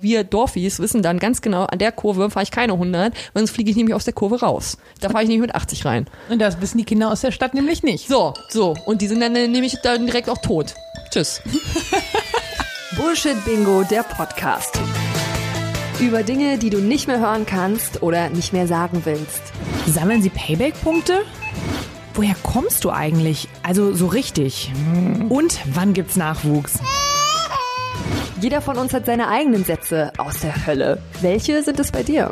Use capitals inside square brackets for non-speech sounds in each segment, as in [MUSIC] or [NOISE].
Wir Dorfis wissen dann ganz genau, an der Kurve fahre ich keine 100, sonst fliege ich nämlich aus der Kurve raus. Da fahre ich nämlich mit 80 rein. Und das wissen die Kinder aus der Stadt nämlich nicht. So, so. Und die sind dann äh, nämlich dann direkt auch tot. Tschüss. [LAUGHS] Bullshit Bingo, der Podcast. Über Dinge, die du nicht mehr hören kannst oder nicht mehr sagen willst. Sammeln Sie Payback-Punkte? Woher kommst du eigentlich? Also so richtig. Und wann gibt's Nachwuchs? Jeder von uns hat seine eigenen Sätze aus der Hölle. Welche sind es bei dir?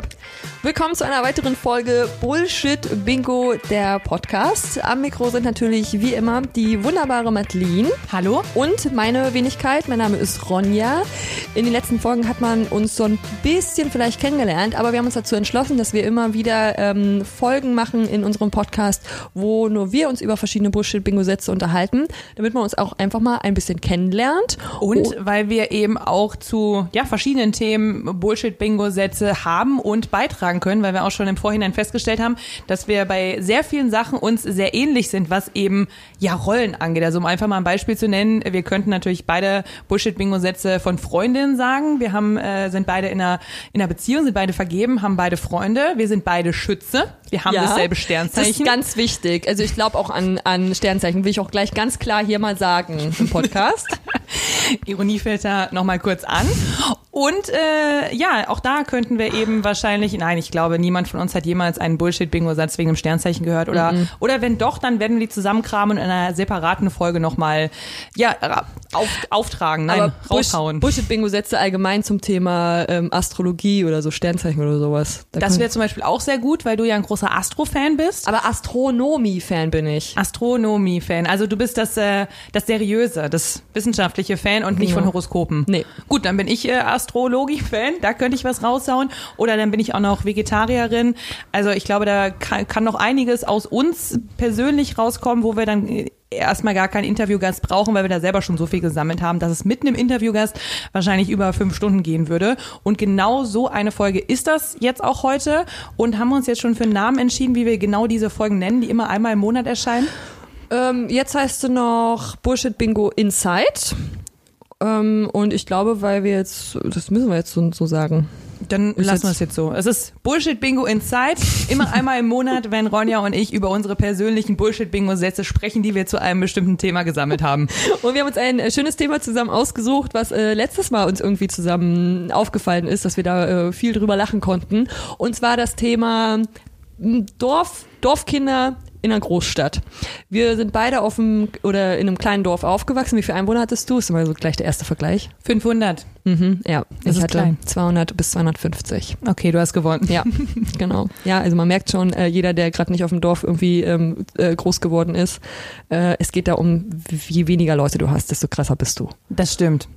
Willkommen zu einer weiteren Folge Bullshit Bingo, der Podcast. Am Mikro sind natürlich wie immer die wunderbare Madeline. Hallo? Und meine Wenigkeit, mein Name ist Ronja. In den letzten Folgen hat man uns so ein bisschen vielleicht kennengelernt, aber wir haben uns dazu entschlossen, dass wir immer wieder ähm, Folgen machen in unserem Podcast, wo nur wir uns über verschiedene Bullshit-Bingo-Sätze unterhalten, damit man uns auch einfach mal ein bisschen kennenlernt. Und weil wir eben auch zu ja, verschiedenen Themen Bullshit-Bingo-Sätze haben und beitragen können, weil wir auch schon im Vorhinein festgestellt haben, dass wir bei sehr vielen Sachen uns sehr ähnlich sind, was eben ja Rollen angeht. Also um einfach mal ein Beispiel zu nennen, wir könnten natürlich beide Bullshit-Bingo-Sätze von Freundinnen sagen. Wir haben, äh, sind beide in einer, in einer Beziehung, sind beide vergeben, haben beide Freunde. Wir sind beide Schütze. Wir haben Ja, dasselbe Das Sternzeichen. ist ganz wichtig. Also ich glaube auch an, an Sternzeichen, will ich auch gleich ganz klar hier mal sagen im Podcast. [LAUGHS] Ironiefilter nochmal kurz an. Und äh, ja, auch da könnten wir eben wahrscheinlich, nein, ich glaube, niemand von uns hat jemals einen Bullshit-Bingo-Satz wegen dem Sternzeichen gehört. Oder, oder wenn doch, dann werden wir die zusammenkramen und in einer separaten Folge nochmal ja, auf, auftragen, nein, raushauen. Bullshit-Bingo-Sätze allgemein zum Thema ähm, Astrologie oder so Sternzeichen oder sowas. Da das wäre zum Beispiel auch sehr gut, weil du ja ein großer Astro-Fan bist. aber Astronomie-Fan bin ich. Astronomie-Fan. Also du bist das, äh, das seriöse, das wissenschaftliche Fan und nicht Genau. von Horoskopen. Nee. Gut, dann bin ich äh, Astrologie-Fan, da könnte ich was raushauen. Oder dann bin ich auch noch Vegetarierin. Also ich glaube, da kann, kann noch einiges aus uns persönlich rauskommen, wo wir dann äh, erstmal gar keinen Interviewgast brauchen, weil wir da selber schon so viel gesammelt haben, dass es mit einem Interviewgast wahrscheinlich über fünf Stunden gehen würde. Und genau so eine Folge ist das jetzt auch heute und haben uns jetzt schon für einen Namen entschieden, wie wir genau diese Folgen nennen, die immer einmal im Monat erscheinen. Ähm, jetzt heißt du noch Bullshit-Bingo Inside. Ähm, und ich glaube, weil wir jetzt, das müssen wir jetzt so, so sagen. Dann Ist lassen wir es jetzt so. Es ist Bullshit Bingo Inside. Immer einmal im Monat, wenn Ronja und ich über unsere persönlichen Bullshit Bingo Sätze sprechen, die wir zu einem bestimmten Thema gesammelt haben. Und wir haben uns ein äh, schönes Thema zusammen ausgesucht, was äh, letztes Mal uns irgendwie zusammen aufgefallen ist, dass wir da äh, viel drüber lachen konnten. Und zwar das Thema m, Dorf, Dorfkinder in einer Großstadt. Wir sind beide auf dem oder in einem kleinen Dorf aufgewachsen. Wie viele Einwohner hattest du? Ist immer so gleich der erste Vergleich. 500. Mhm, ja, Das ich hatte klein. 200 bis 250. Okay, du hast gewonnen. Ja, [LAUGHS] genau. Ja, also man merkt schon, äh, jeder, der gerade nicht auf dem Dorf irgendwie ähm, äh, groß geworden ist, äh, es geht da um, je weniger Leute du hast, desto krasser bist du. Das stimmt.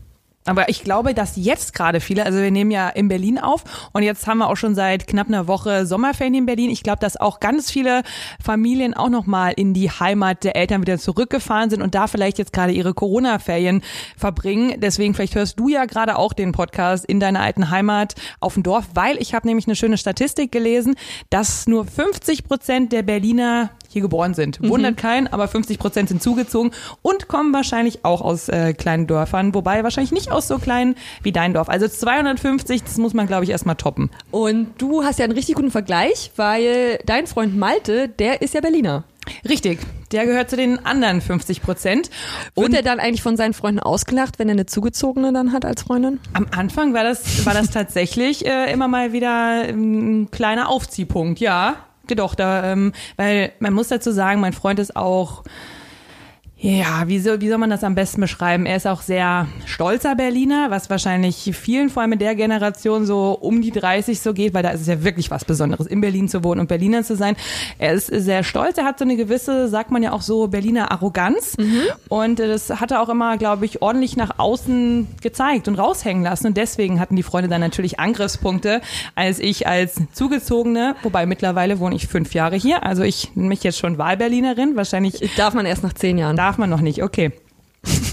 Aber ich glaube, dass jetzt gerade viele, also wir nehmen ja in Berlin auf und jetzt haben wir auch schon seit knapp einer Woche Sommerferien in Berlin. Ich glaube, dass auch ganz viele Familien auch nochmal in die Heimat der Eltern wieder zurückgefahren sind und da vielleicht jetzt gerade ihre Corona-Ferien verbringen. Deswegen vielleicht hörst du ja gerade auch den Podcast in deiner alten Heimat auf dem Dorf, weil ich habe nämlich eine schöne Statistik gelesen, dass nur 50 Prozent der Berliner hier geboren sind. Wundert keinen, aber 50 Prozent sind zugezogen und kommen wahrscheinlich auch aus äh, kleinen Dörfern, wobei wahrscheinlich nicht aus so kleinen wie dein Dorf. Also 250, das muss man, glaube ich, erstmal toppen. Und du hast ja einen richtig guten Vergleich, weil dein Freund Malte, der ist ja Berliner. Richtig, der gehört zu den anderen 50 Prozent. Wird er dann eigentlich von seinen Freunden ausgelacht, wenn er eine Zugezogene dann hat als Freundin? Am Anfang war das, war das tatsächlich äh, immer mal wieder ähm, ein kleiner Aufziehpunkt, ja. Doch, da, ähm, weil man muss dazu sagen, mein Freund ist auch, ja, wie soll, wie soll man das am besten beschreiben? Er ist auch sehr stolzer Berliner, was wahrscheinlich vielen, vor allem in der Generation, so um die 30 so geht, weil da ist es ja wirklich was Besonderes, in Berlin zu wohnen und Berliner zu sein. Er ist sehr stolz, er hat so eine gewisse, sagt man ja auch so, Berliner Arroganz. Und äh, das hat er auch immer, glaube ich, ordentlich nach außen gezeigt und raushängen lassen. Und deswegen hatten die Freunde dann natürlich Angriffspunkte, als ich als Zugezogene, wobei mittlerweile wohne ich fünf Jahre hier, also ich nenne mich jetzt schon Wahlberlinerin, wahrscheinlich Darf man erst nach zehn Jahren. Darf man noch nicht, okay.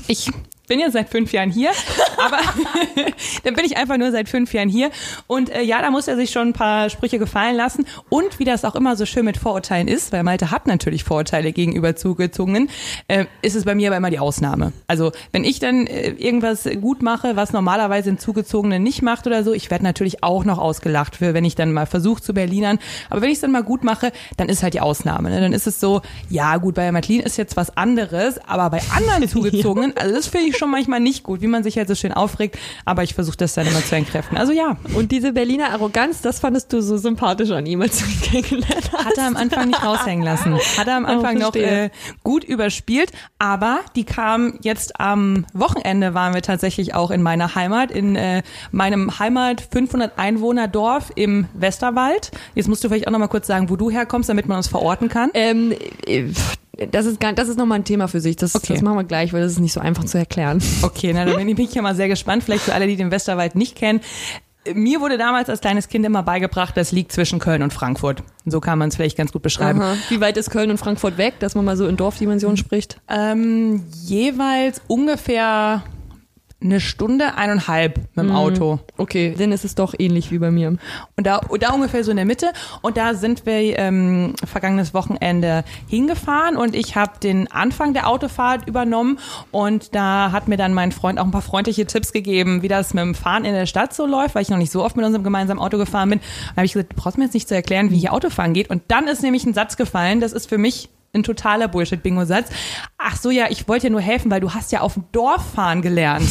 Ich bin jetzt seit fünf Jahren hier, [LAUGHS] aber [LAUGHS] dann bin ich einfach nur seit fünf Jahren hier. Und äh, ja, da muss er sich schon ein paar Sprüche gefallen lassen. Und wie das auch immer so schön mit Vorurteilen ist, weil Malte hat natürlich Vorurteile gegenüber Zugezogenen, äh, ist es bei mir aber immer die Ausnahme. Also wenn ich dann äh, irgendwas gut mache, was normalerweise ein Zugezogenen nicht macht oder so, ich werde natürlich auch noch ausgelacht für, wenn ich dann mal versuche zu Berlinern. Aber wenn ich es dann mal gut mache, dann ist halt die Ausnahme. Ne? Dann ist es so, ja gut, bei Madeline ist jetzt was anderes, aber bei anderen [LAUGHS] Zugezogenen, also das finde ich schon manchmal nicht gut, wie man sich halt so schön aufregt, aber ich versuche das dann immer zu entkräften. Also ja. Und diese Berliner Arroganz, das fandest du so sympathisch an ihm, als du ihn kennengelernt hast. Hat er am Anfang nicht raushängen lassen. Hat er am Anfang oh, noch äh, gut überspielt, aber die kam jetzt am Wochenende waren wir tatsächlich auch in meiner Heimat, in äh, meinem Heimat 500 Einwohner Dorf im Westerwald. Jetzt musst du vielleicht auch noch mal kurz sagen, wo du herkommst, damit man uns verorten kann. Ähm, äh, das ist gar, das ist nochmal ein Thema für sich. Das, okay. das machen wir gleich, weil das ist nicht so einfach zu erklären. Okay, na, dann [LAUGHS] bin ich ja mal sehr gespannt. Vielleicht für alle, die den Westerwald nicht kennen. Mir wurde damals als kleines Kind immer beigebracht, das liegt zwischen Köln und Frankfurt. So kann man es vielleicht ganz gut beschreiben. Aha. Wie weit ist Köln und Frankfurt weg, dass man mal so in Dorfdimensionen spricht? Ähm, jeweils ungefähr eine Stunde, eineinhalb mit dem mhm. Auto. Okay, dann ist es doch ähnlich wie bei mir. Und da, da ungefähr so in der Mitte. Und da sind wir ähm, vergangenes Wochenende hingefahren und ich habe den Anfang der Autofahrt übernommen und da hat mir dann mein Freund auch ein paar freundliche Tipps gegeben, wie das mit dem Fahren in der Stadt so läuft, weil ich noch nicht so oft mit unserem gemeinsamen Auto gefahren bin. Da habe ich gesagt, du brauchst mir jetzt nicht zu erklären, wie hier Autofahren geht. Und dann ist nämlich ein Satz gefallen, das ist für mich ein totaler Bullshit-Bingo-Satz. Ach so, ja, ich wollte dir nur helfen, weil du hast ja auf dem Dorf fahren gelernt.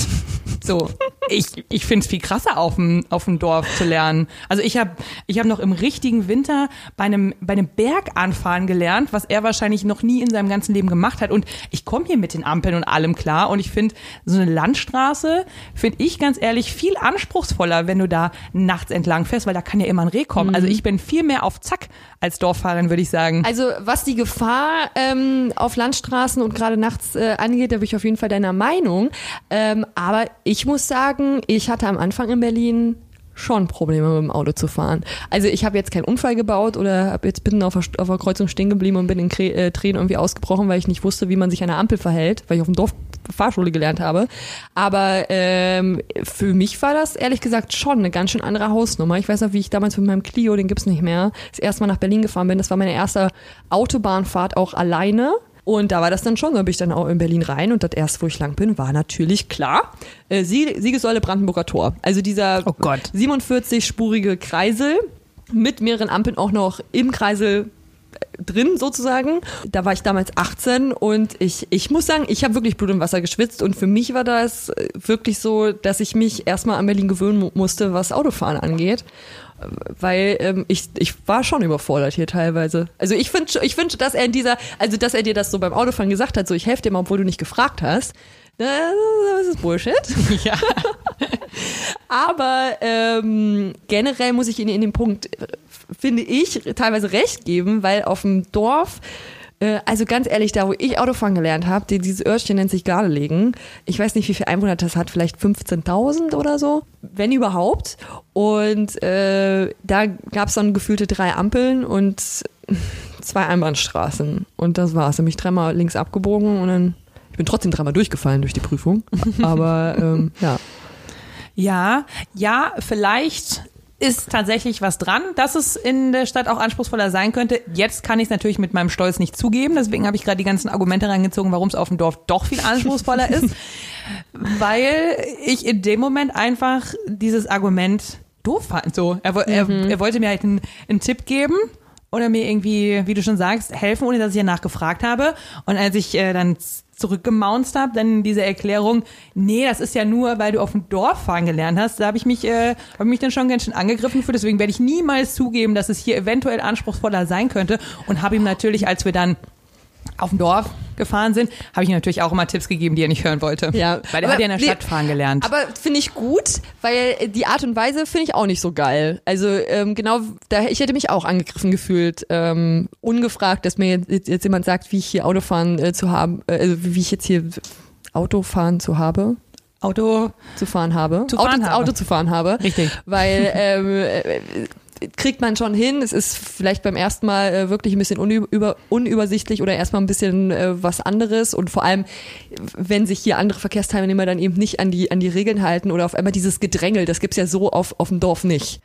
So, ich, ich finde es viel krasser, auf dem, auf dem Dorf zu lernen. Also ich habe ich hab noch im richtigen Winter bei einem, bei einem Berg anfahren gelernt, was er wahrscheinlich noch nie in seinem ganzen Leben gemacht hat. Und ich komme hier mit den Ampeln und allem klar. Und ich finde, so eine Landstraße finde ich ganz ehrlich viel anspruchsvoller, wenn du da nachts entlang fährst, weil da kann ja immer ein Reh kommen. Also mhm. Also ich bin viel mehr auf Zack als Dorffahrerin, würde ich sagen. Also was die Gefahr ähm, auf Landstraßen und gerade nachts äh, angeht, da bin ich auf jeden Fall deiner Meinung. Ähm, aber ich muss sagen, ich hatte am Anfang in Berlin schon Probleme mit dem Auto zu fahren. Also ich habe jetzt keinen Unfall gebaut oder hab jetzt bin auf der, auf der Kreuzung stehen geblieben und bin in Kre äh, Tränen irgendwie ausgebrochen, weil ich nicht wusste, wie man sich an der Ampel verhält, weil ich auf dem Dorf Fahrschule gelernt habe. Aber ähm, für mich war das ehrlich gesagt schon eine ganz schön andere Hausnummer. Ich weiß noch, wie ich damals mit meinem Clio, den gibt's nicht mehr, das erste Mal nach Berlin gefahren bin. Das war meine erste Autobahnfahrt auch alleine. Und da war das dann schon, da bin ich dann auch in Berlin rein und das erste, wo ich lang bin, war natürlich klar, äh, Siegessäule Brandenburger Tor. Also dieser oh 47-spurige Kreisel mit mehreren Ampeln auch noch im Kreisel äh, drin sozusagen. Da war ich damals 18 und ich, ich muss sagen, ich habe wirklich Blut und Wasser geschwitzt und für mich war das äh, wirklich so, dass ich mich erstmal an Berlin gewöhnen musste, was Autofahren angeht weil ähm, ich, ich war schon überfordert hier teilweise. Also ich finde, ich finde, dass er in dieser, also dass er dir das so beim Autofahren gesagt hat, so ich helfe dir mal, obwohl du nicht gefragt hast. Das ist Bullshit. [LAUGHS] Ja. [LAUGHS] Aber ähm, generell muss ich Ihnen in dem Punkt, finde ich, teilweise recht geben, weil auf dem Dorf äh, also ganz ehrlich, da wo ich Autofahren gelernt habe, die, dieses Örtchen nennt sich Gardelegen. Ich weiß nicht, wie viel Einwohner das hat, vielleicht 15.000 oder so, wenn überhaupt. Und äh, da gab es dann gefühlte drei Ampeln und [LAUGHS] zwei Einbahnstraßen. Und das war's. Ich bin dreimal links abgebogen und dann, ich bin trotzdem dreimal durchgefallen durch die Prüfung. [LAUGHS] Aber ähm, ja. Ja, ja, vielleicht ist tatsächlich was dran, dass es in der Stadt auch anspruchsvoller sein könnte. Jetzt kann ich es natürlich mit meinem Stolz nicht zugeben. Deswegen habe ich gerade die ganzen Argumente reingezogen, warum es auf dem Dorf doch viel anspruchsvoller ist. [LAUGHS] Weil ich in dem Moment einfach dieses Argument doof fand. So, er, er, mhm. er wollte mir halt einen, einen Tipp geben oder mir irgendwie, wie du schon sagst, helfen, ohne dass ich ja nachgefragt habe. Und als ich äh, dann zurückgemaunzt habe, dann diese Erklärung, nee, das ist ja nur, weil du auf dem Dorf fahren gelernt hast, da habe ich mich, äh, habe mich dann schon ganz schön angegriffen für, deswegen werde ich niemals zugeben, dass es hier eventuell anspruchsvoller sein könnte und habe ihm natürlich, als wir dann auf dem Dorf gefahren sind, habe ich natürlich auch immer Tipps gegeben, die er nicht hören wollte. Ja, weil er hat ja in der Stadt nee, fahren gelernt. Aber finde ich gut, weil die Art und Weise finde ich auch nicht so geil. Also ähm, genau, da ich hätte mich auch angegriffen gefühlt, ähm, ungefragt, dass mir jetzt, jetzt jemand sagt, wie ich hier Autofahren äh, zu haben, äh, also wie ich jetzt hier Autofahren zu habe. Auto zu fahren habe. Zu fahren Auto, habe. Auto zu fahren habe. Richtig. Weil [LAUGHS] ähm, äh, kriegt man schon hin. Es ist vielleicht beim ersten Mal äh, wirklich ein bisschen unüber, unübersichtlich oder erstmal ein bisschen äh, was anderes und vor allem, wenn sich hier andere Verkehrsteilnehmer dann eben nicht an die, an die Regeln halten oder auf einmal dieses Gedrängel, das gibt's ja so auf, auf dem Dorf nicht.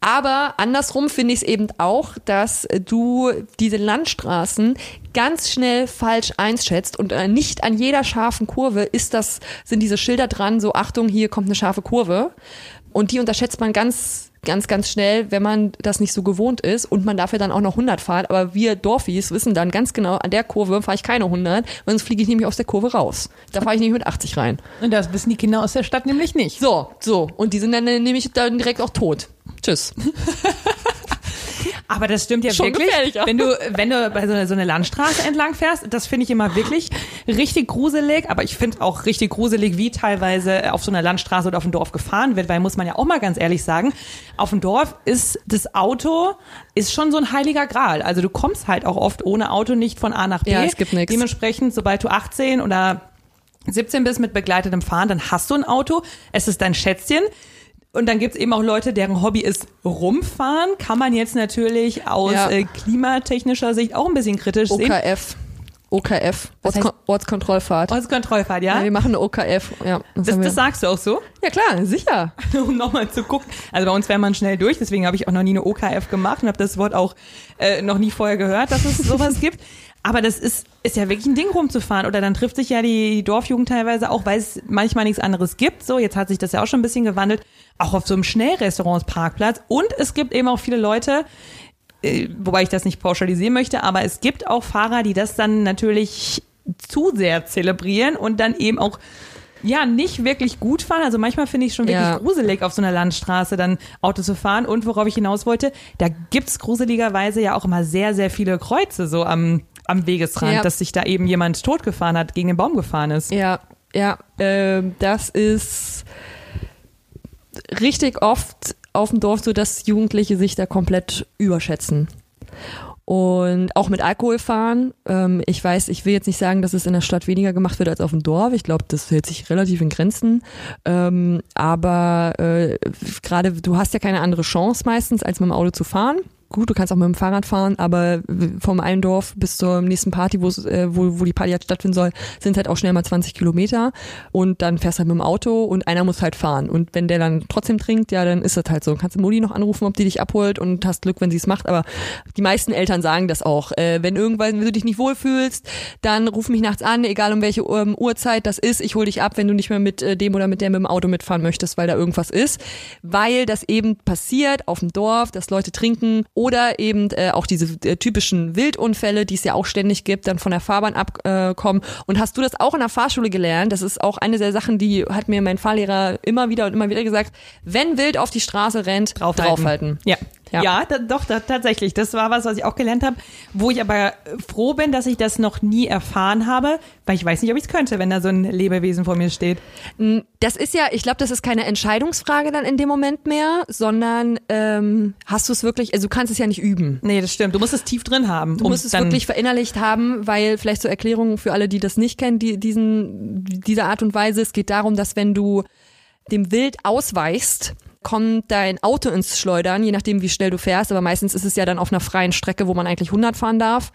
Aber andersrum finde ich es eben auch, dass du diese Landstraßen ganz schnell falsch einschätzt und äh, nicht an jeder scharfen Kurve ist das, sind diese Schilder dran, so Achtung, hier kommt eine scharfe Kurve. Und die unterschätzt man ganz, ganz, ganz schnell, wenn man das nicht so gewohnt ist und man dafür dann auch noch 100 fahrt. Aber wir Dorfis wissen dann ganz genau, an der Kurve fahre ich keine 100, sonst fliege ich nämlich aus der Kurve raus. Da fahre ich nicht mit 80 rein. Und das wissen die Kinder aus der Stadt nämlich nicht. So, so. Und die sind dann nämlich dann direkt auch tot. Tschüss. [LAUGHS] Aber das stimmt ja Schon wirklich. gefährlich auch. Wenn du, wenn du bei so einer, so einer Landstraße entlang fährst, das finde ich immer wirklich richtig gruselig. Aber ich finde auch richtig gruselig, wie teilweise auf so einer Landstraße oder auf dem Dorf gefahren wird, weil muss man ja auch mal ganz ehrlich sagen, auf dem Dorf ist das Auto ist schon so ein heiliger Gral. Also du kommst halt auch oft ohne Auto nicht von A nach B. Ja, es gibt nix. Dementsprechend, sobald du 18 oder 17 bist mit begleitetem Fahren, dann hast du ein Auto. Es ist dein Schätzchen. Und dann gibt's eben auch Leute, deren Hobby ist rumfahren. Kann man jetzt natürlich aus Ja. äh, klimatechnischer Sicht auch ein bisschen kritisch sehen. OKF. OKF. Ortskon Ortskontrollfahrt. Ortskontrollfahrt, ja? Ja, wir machen eine OKF. Ja, das Das, das sagst du auch so, ja klar, sicher. [LAUGHS] um nochmal zu gucken. Also bei uns wäre man schnell durch, deswegen habe ich auch noch nie eine OKF gemacht und habe das Wort auch äh, noch nie vorher gehört, dass es sowas [LAUGHS] gibt. Aber das ist, ist ja wirklich ein Ding rumzufahren. Oder dann trifft sich ja die Dorfjugend teilweise auch, weil es manchmal nichts anderes gibt. So, jetzt hat sich das ja auch schon ein bisschen gewandelt. Auch auf so einem Schnellrestaurantsparkplatz. Und es gibt eben auch viele Leute, äh, wobei ich das nicht pauschalisieren möchte, aber es gibt auch Fahrer, die das dann natürlich zu sehr zelebrieren und dann eben auch ja, nicht wirklich gut fahren. Also manchmal finde ich schon wirklich Ja. gruselig, auf so einer Landstraße dann Auto zu fahren. Und worauf ich hinaus wollte, da gibt's gruseligerweise ja auch immer sehr, sehr viele Kreuze so am, am Wegesrand, Ja. dass sich da eben jemand totgefahren hat, gegen den Baum gefahren ist. Ja, ja, ähm, das ist richtig oft auf dem Dorf so, dass Jugendliche sich da komplett überschätzen. Und auch mit Alkohol fahren. Ähm, ich weiß, ich will jetzt nicht sagen, dass es in der Stadt weniger gemacht wird als auf dem Dorf. Ich glaube, das hält sich relativ in Grenzen. Ähm, aber äh, gerade, du hast ja keine andere Chance meistens, als mit dem Auto zu fahren. Gut, du kannst auch mit dem Fahrrad fahren, aber vom einen Dorf bis zur nächsten Party, wo's, äh, wo, wo die Party halt stattfinden soll, sind halt auch schnell mal 20 Kilometer und dann fährst du halt mit dem Auto und einer muss halt fahren. Und wenn der dann trotzdem trinkt, ja, dann ist das halt so. Kannst du Modi noch anrufen, ob die dich abholt und hast Glück, wenn sie es macht. Aber die meisten Eltern sagen das auch. Äh, wenn irgendwann wenn du dich nicht wohlfühlst, dann ruf mich nachts an, egal um welche ähm, Uhrzeit das ist. Ich hol dich ab, wenn du nicht mehr mit äh, dem oder mit der mit dem Auto mitfahren möchtest, weil da irgendwas ist. Weil das eben passiert auf dem Dorf, dass Leute trinken oder eben äh, auch diese äh, typischen Wildunfälle, die es ja auch ständig gibt, dann von der Fahrbahn abkommen. Äh, und hast du das auch in der Fahrschule gelernt? Das ist auch eine der Sachen, die hat mir mein Fahrlehrer immer wieder und immer wieder gesagt. Wenn wild auf die Straße rennt, draufhalten. Ja. Ja. Ja, da, doch, da, tatsächlich. Das war was, was ich auch gelernt habe, wo ich aber froh bin, dass ich das noch nie erfahren habe, weil ich weiß nicht, ob ich es könnte, wenn da so ein Lebewesen vor mir steht. Das ist ja, ich glaube, das ist keine Entscheidungsfrage dann in dem Moment mehr, sondern ähm, hast du es wirklich, also du kannst es ja nicht üben. Nee, das stimmt. Du musst es tief drin haben. Du musst es wirklich verinnerlicht haben, weil vielleicht zur Erklärung für alle, die das nicht kennen, die, diesen, diese Art und Weise, es geht darum, dass wenn du dem Wild ausweichst, kommt dein Auto ins Schleudern, je nachdem, wie schnell du fährst, aber meistens ist es ja dann auf einer freien Strecke, wo man eigentlich 100 fahren darf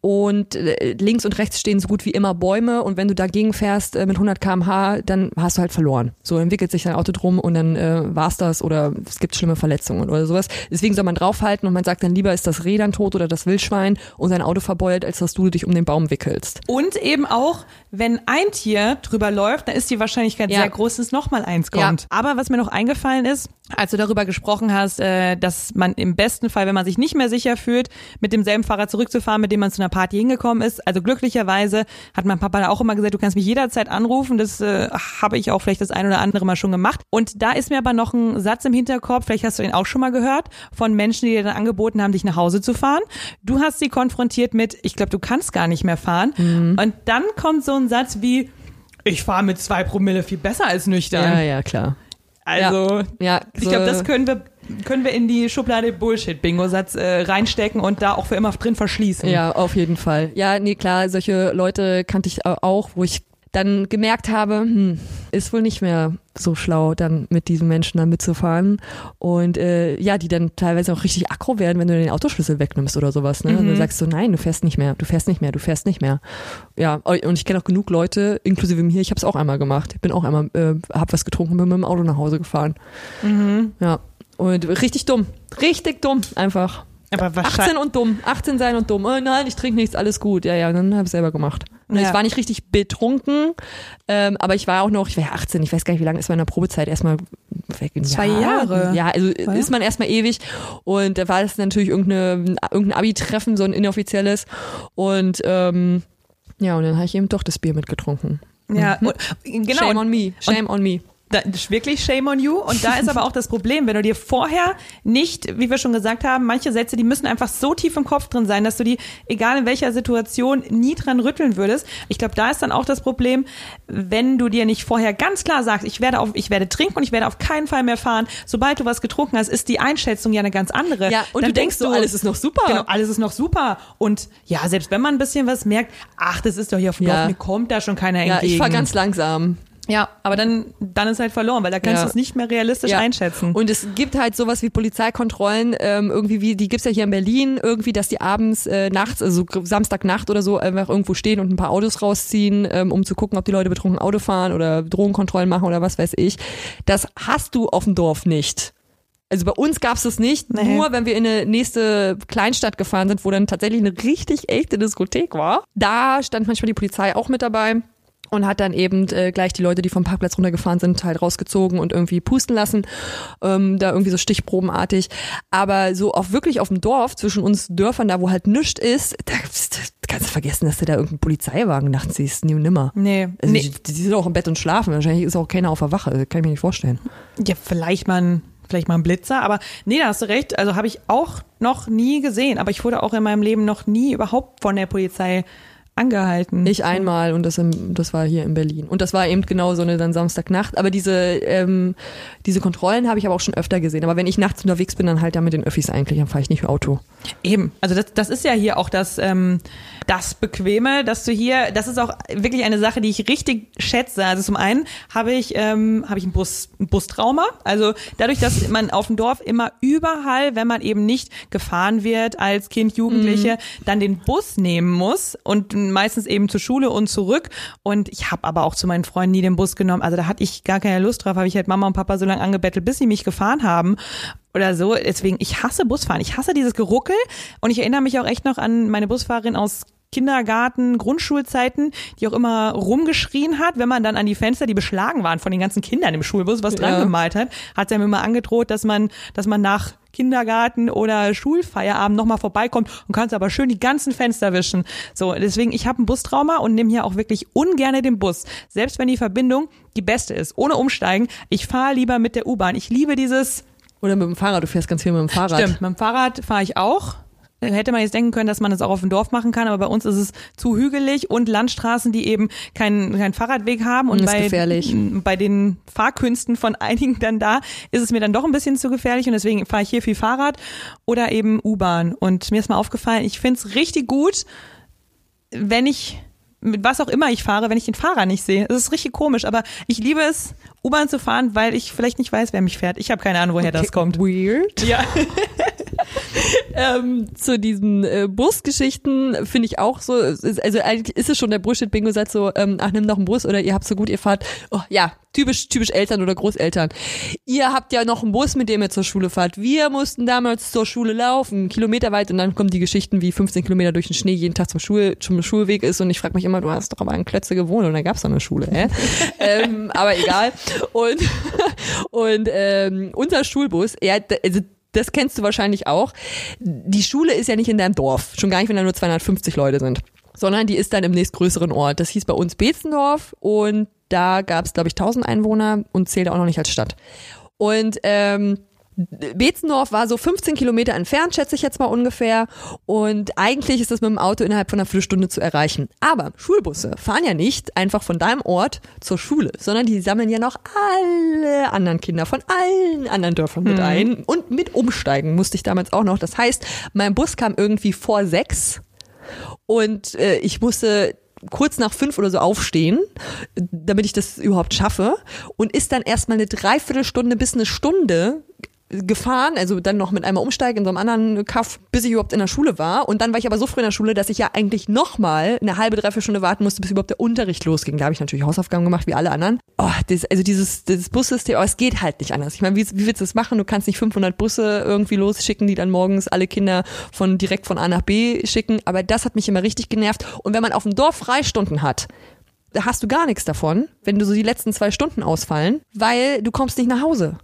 und äh, links und rechts stehen so gut wie immer Bäume und wenn du dagegen fährst äh, mit 100 km/h, dann hast du halt verloren. So entwickelt sich dein Auto drum und dann äh, war's das oder es gibt schlimme Verletzungen oder sowas. Deswegen soll man draufhalten und man sagt dann lieber ist das Reh dann tot oder das Wildschwein und sein Auto verbeult, als dass du dich um den Baum wickelst. Und eben auch, wenn ein Tier drüber läuft, dann ist die Wahrscheinlichkeit Ja. sehr groß, dass nochmal eins kommt. Ja. Aber was mir noch eingefallen ist, als du darüber gesprochen hast, äh, dass man im besten Fall, wenn man sich nicht mehr sicher fühlt, mit demselben Fahrrad zurückzufahren, mit dem man zu einer Party hingekommen ist. Also glücklicherweise hat mein Papa da auch immer gesagt, du kannst mich jederzeit anrufen. Das äh, habe ich auch vielleicht das ein oder andere Mal schon gemacht. Und da ist mir aber noch ein Satz im Hinterkopf, vielleicht hast du ihn auch schon mal gehört, von Menschen, die dir dann angeboten haben, dich nach Hause zu fahren. Du hast sie konfrontiert mit, ich glaube, du kannst gar nicht mehr fahren. Und dann kommt so ein Satz wie, ich fahre mit zwei Promille viel besser als nüchtern. ja, klar. Also, Ja, ich so- glaube, das können wir, können wir in die Schublade Bullshit-Bingo-Satz äh, reinstecken und da auch für immer drin verschließen. Ja, auf jeden Fall. Ja, nee, klar, solche Leute kannte ich au- auch, wo ich dann gemerkt habe, hm, ist wohl nicht mehr so schlau, dann mit diesen Menschen dann mitzufahren. Und äh, ja, die dann teilweise auch richtig aggro werden, wenn du den Autoschlüssel wegnimmst oder sowas. Ne? Und dann sagst du, nein, du fährst nicht mehr, du fährst nicht mehr, du fährst nicht mehr. Ja, und ich kenne auch genug Leute, inklusive mir, ich habe es auch einmal gemacht. Ich bin auch einmal, äh, hab was getrunken, bin mit dem Auto nach Hause gefahren. Ja, und richtig dumm, richtig dumm einfach. Aber 18 wahrscheinlich. und dumm, 18 sein und dumm. Oh nein, ich trinke nichts, alles gut. Ja, ja, dann habe ich selber gemacht. Und Ja. Ich war nicht richtig betrunken, ähm, aber ich war auch noch, ich war ja 18, ich weiß gar nicht, wie lange ist man in der Probezeit erstmal weg. Zwei Jahr? Jahre. Ja, also Oder? ist man erstmal ewig. Und da war das natürlich irgendeine, irgendein Abi-Treffen, so ein inoffizielles. Und ähm, ja, und dann habe ich eben doch das Bier mitgetrunken. Ja, und, genau. Shame on me, shame on me. Da, das ist wirklich shame on you. Und da ist aber auch das Problem, wenn du dir vorher nicht, wie wir schon gesagt haben, manche Sätze, die müssen einfach so tief im Kopf drin sein, dass du die, egal in welcher Situation, nie dran rütteln würdest. Ich glaube, da ist dann auch das Problem, wenn du dir nicht vorher ganz klar sagst, ich werde auf, ich werde trinken und ich werde auf keinen Fall mehr fahren. Sobald du was getrunken hast, ist die Einschätzung ja eine ganz andere. Ja, und Dann du denkst so, alles ist noch super. Genau, alles ist noch super. Und ja, selbst wenn man ein bisschen was merkt, ach, das ist doch hier auf dem Ja. Dorf, mir kommt da schon keiner Ja, entgegen. ich fahr ganz langsam. Ja, aber dann, dann ist halt verloren, weil da kannst Ja. du es nicht mehr realistisch Ja. einschätzen. Und es gibt halt sowas wie Polizeikontrollen, ähm, irgendwie wie, die gibt's ja hier in Berlin, irgendwie, dass die abends, äh, nachts, also Samstagnacht oder so, einfach irgendwo stehen und ein paar Autos rausziehen, ähm, um zu gucken, ob die Leute betrunken Auto fahren oder Drogenkontrollen machen oder was weiß ich. Das hast du auf dem Dorf nicht. Also bei uns gab's das nicht, Nee. nur wenn wir in eine nächste Kleinstadt gefahren sind, wo dann tatsächlich eine richtig echte Diskothek war. Da stand manchmal die Polizei auch mit dabei und hat dann eben äh, gleich die Leute, die vom Parkplatz runtergefahren sind, halt rausgezogen und irgendwie pusten lassen, ähm, da irgendwie so stichprobenartig. Aber so auch wirklich auf dem Dorf, zwischen uns Dörfern, da wo halt nichts ist, da, kannst du vergessen, dass du da irgendeinen Polizeiwagen nachts siehst, nie und nimmer. nee, Also nee. die, die sind auch im Bett und schlafen, wahrscheinlich ist auch keiner auf der Wache, kann ich mir nicht vorstellen. Ja, vielleicht mal ein, vielleicht mal ein Blitzer, aber nee, da hast du recht. Also habe ich auch noch nie gesehen, aber ich wurde auch in meinem Leben noch nie überhaupt von der Polizei angehalten. Ich einmal und das, im, das war hier in Berlin. Und das war eben genau so eine dann Samstagnacht. Aber diese, ähm, diese Kontrollen habe ich aber auch schon öfter gesehen. Aber wenn ich nachts unterwegs bin, dann halt da mit den Öffis eigentlich, dann fahre ich nicht mit Auto. Eben, also das, das ist ja hier auch das, ähm, das Bequeme, dass du hier, das ist auch wirklich eine Sache, die ich richtig schätze. Also zum einen habe ich, ähm, habe ich ein Bus, ein Bustrauma. Also dadurch, dass man auf dem Dorf immer überall, wenn man eben nicht gefahren wird als Kind, Jugendliche, dann den Bus nehmen muss und meistens eben zur Schule und zurück. Und ich habe aber auch zu meinen Freunden nie den Bus genommen. Also da hatte ich gar keine Lust drauf, habe ich halt Mama und Papa so lange angebettelt, bis sie mich gefahren haben oder so. Deswegen, ich hasse Busfahren. Ich hasse dieses Geruckel. Und ich erinnere mich auch echt noch an meine Busfahrerin aus Kindergarten, Grundschulzeiten, die auch immer rumgeschrien hat, wenn man dann an die Fenster, die beschlagen waren von den ganzen Kindern im Schulbus, was dran Ja. gemalt hat, hat sie mir immer angedroht, dass man, dass man nach Kindergarten oder Schulfeierabend nochmal vorbeikommt und kannst aber schön die ganzen Fenster wischen. So, deswegen, ich habe ein Bustrauma und nehme hier auch wirklich ungerne den Bus. Selbst wenn die Verbindung die beste ist, ohne umsteigen. Ich fahre lieber mit der U-Bahn. Ich liebe dieses, Oder mit dem Fahrrad, du fährst ganz viel mit dem Fahrrad. Stimmt, mit dem Fahrrad fahre ich auch. Hätte man jetzt denken können, dass man das auch auf dem Dorf machen kann, aber bei uns ist es zu hügelig und Landstraßen, die eben keinen keinen Fahrradweg haben. Und bei, gefährlich. bei den Fahrkünsten von [LAUGHS] einigen dann da ist es mir dann doch ein bisschen zu gefährlich und deswegen fahre ich hier viel Fahrrad oder eben U-Bahn. Und mir ist mal aufgefallen, ich finde es richtig gut, wenn ich mit was auch immer ich fahre, wenn ich den Fahrer nicht sehe. Das ist richtig komisch, aber ich liebe es, U-Bahn zu fahren, weil ich vielleicht nicht weiß, wer mich fährt. Ich habe keine Ahnung, woher das kommt. Weird. Ja. [LAUGHS] ähm, zu diesen äh, Busgeschichten finde ich auch so, es ist- also eigentlich ist es schon der Bullshit-Bingo-Satz so, ähm, ach, nimm doch einen Bus oder ihr habt so gut, ihr fahrt, oh, ja, typisch, typisch Eltern oder Großeltern. Ihr habt ja noch einen Bus, mit dem ihr zur Schule fahrt. Wir mussten damals zur Schule laufen, kilometerweit und dann kommen die Geschichten, wie 15 Kilometer durch den Schnee jeden Tag zum, Schul zum Schulweg ist und ich frage mich immer, du hast doch aber einen Klötze gewohnt und da gab's doch eine Schule, hä? [LAUGHS] ähm, aber egal. Und, [LAUGHS] und ähm, unser Schulbus, ja, d- also das kennst du wahrscheinlich auch. Die Schule ist ja nicht in deinem Dorf, schon gar nicht, wenn da nur 250 Leute sind, sondern die ist dann im nächstgrößeren Ort. Das hieß bei uns Beetzendorf und da gab es, glaube ich, 1000 Einwohner und zählte auch noch nicht als Stadt. Und ähm, Beetzendorf war so 15 Kilometer entfernt, schätze ich jetzt mal ungefähr. Und eigentlich ist das mit dem Auto innerhalb von einer Viertelstunde zu erreichen. Aber Schulbusse fahren ja nicht einfach von deinem Ort zur Schule, sondern die sammeln ja noch alle anderen Kinder von allen anderen Dörfern mit ein. Und mit umsteigen musste ich damals auch noch. Das heißt, mein Bus kam irgendwie vor sechs und äh, ich musste kurz nach fünf oder so aufstehen, damit ich das überhaupt schaffe und ist dann erstmal eine Dreiviertelstunde bis eine Stunde gefahren, also dann noch mit einmal umsteigen in so einem anderen Kaff, bis ich überhaupt in der Schule war. Und dann war ich aber so früh in der Schule, dass ich ja eigentlich nochmal eine halbe, dreiviertel Stunde warten musste, bis überhaupt der Unterricht losging. Da habe ich natürlich Hausaufgaben gemacht, wie alle anderen. Oh, das, also dieses, dieses Bussystem, oh, es geht halt nicht anders. Ich meine, wie, wie willst du das machen? Du kannst nicht 500 Busse irgendwie losschicken, die dann morgens alle Kinder von direkt von A nach B schicken. Aber das hat mich immer richtig genervt. Und wenn man auf dem Dorf Freistunden hat, da hast du gar nichts davon, wenn du so die letzten zwei Stunden ausfallen, weil du kommst nicht nach Hause.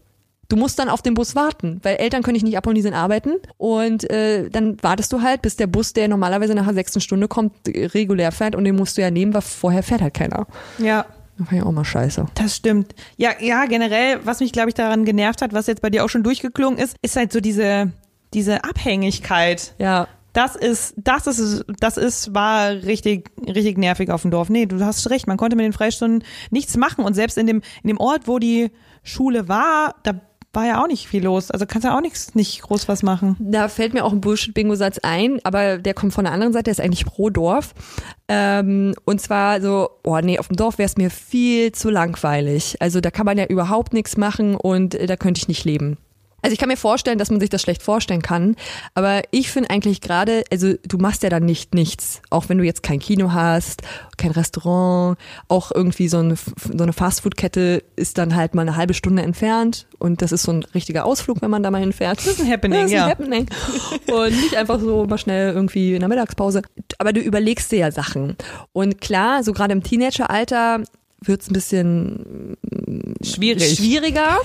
Du musst dann auf den Bus warten, weil Eltern können dich nicht abholen, die sind arbeiten. Und äh, dann wartest du halt, bis der Bus, der normalerweise nach der sechsten Stunde kommt, regulär fährt und den musst du ja nehmen, weil vorher fährt halt keiner. Ja. Das war ja auch mal scheiße. Das stimmt. Ja, ja, generell, was mich, glaube ich, daran genervt hat, was jetzt bei dir auch schon durchgeklungen ist, ist halt so diese, diese Abhängigkeit. Ja. Das ist, das ist, das ist, war richtig, richtig nervig auf dem Dorf. Nee, du hast recht, man konnte mit den Freistunden nichts machen und selbst in dem, in dem Ort, wo die Schule war, da war ja auch nicht viel los. Also kannst du auch nichts, nicht groß was machen. Da fällt mir auch ein Bullshit-Bingo-Satz ein, aber der kommt von der anderen Seite, der ist eigentlich pro Dorf. Ähm, und zwar so, oh nee, auf dem Dorf wäre es mir viel zu langweilig. Also da kann man ja überhaupt nichts machen und äh, da könnte ich nicht leben. Also ich kann mir vorstellen, dass man sich das schlecht vorstellen kann, aber ich finde eigentlich gerade, also du machst ja dann nicht nichts, auch wenn du jetzt kein Kino hast, kein Restaurant, auch irgendwie so eine, so eine Fastfood-Kette ist dann halt mal eine halbe Stunde entfernt und das ist so ein richtiger Ausflug, wenn man da mal hinfährt. Das ist ein Happening, das ist ein ja. Happening. Und nicht einfach so mal schnell irgendwie in der Mittagspause. Aber du überlegst dir ja Sachen. Und klar, so gerade im Teenageralter wird's ein bisschen Schwierig. schwieriger.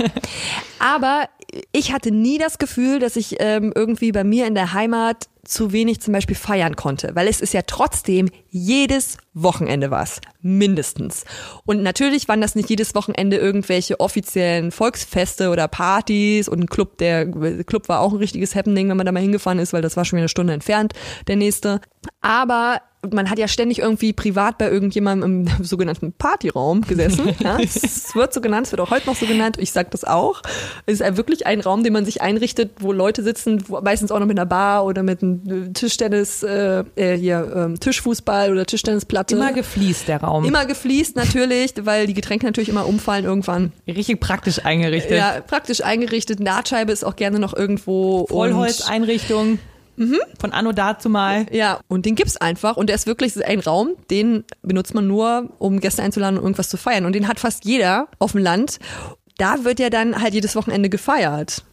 Aber ich hatte nie das Gefühl, dass ich ähm, irgendwie bei mir in der Heimat zu wenig zum Beispiel feiern konnte, weil es ist ja trotzdem jedes Wochenende was, mindestens. Und natürlich waren das nicht jedes Wochenende irgendwelche offiziellen Volksfeste oder Partys und ein Club, der Club war auch ein richtiges Happening, wenn man da mal hingefahren ist, weil das war schon wieder eine Stunde entfernt, der nächste. Aber man hat ja ständig irgendwie privat bei irgendjemandem im [LAUGHS] sogenannten Partyraum gesessen. [LAUGHS] Ja, es wird so genannt, es wird auch heute noch so genannt. Ich sag das auch. Es ist wirklich ein Raum, den man sich einrichtet, wo Leute sitzen, wo, meistens auch noch mit einer Bar oder mit einem Tischtennis, äh, äh, hier ähm, Tischfußball oder Tischtennisplatte. Immer gefliest, der Raum. Immer gefliest natürlich, weil die Getränke natürlich immer umfallen irgendwann. Richtig praktisch eingerichtet. Ja, praktisch eingerichtet. Nahtscheibe ist auch gerne noch irgendwo. und- Vollholzeinrichtung. Von Anno dazu mal. Ja, und den gibt's einfach und der ist wirklich ein Raum, den benutzt man nur, um Gäste einzuladen und irgendwas zu feiern. Und den hat fast jeder auf dem Land. Da wird ja dann halt jedes Wochenende gefeiert.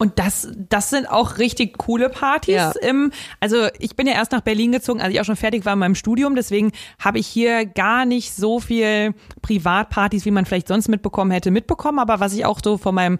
Und das, das sind auch richtig coole Partys. Ja. Im, also ich bin ja erst nach Berlin gezogen, als ich auch schon fertig war in meinem Studium. Deswegen habe ich hier gar nicht so viel Privatpartys, wie man vielleicht sonst mitbekommen hätte, mitbekommen. Aber was ich auch so von meinem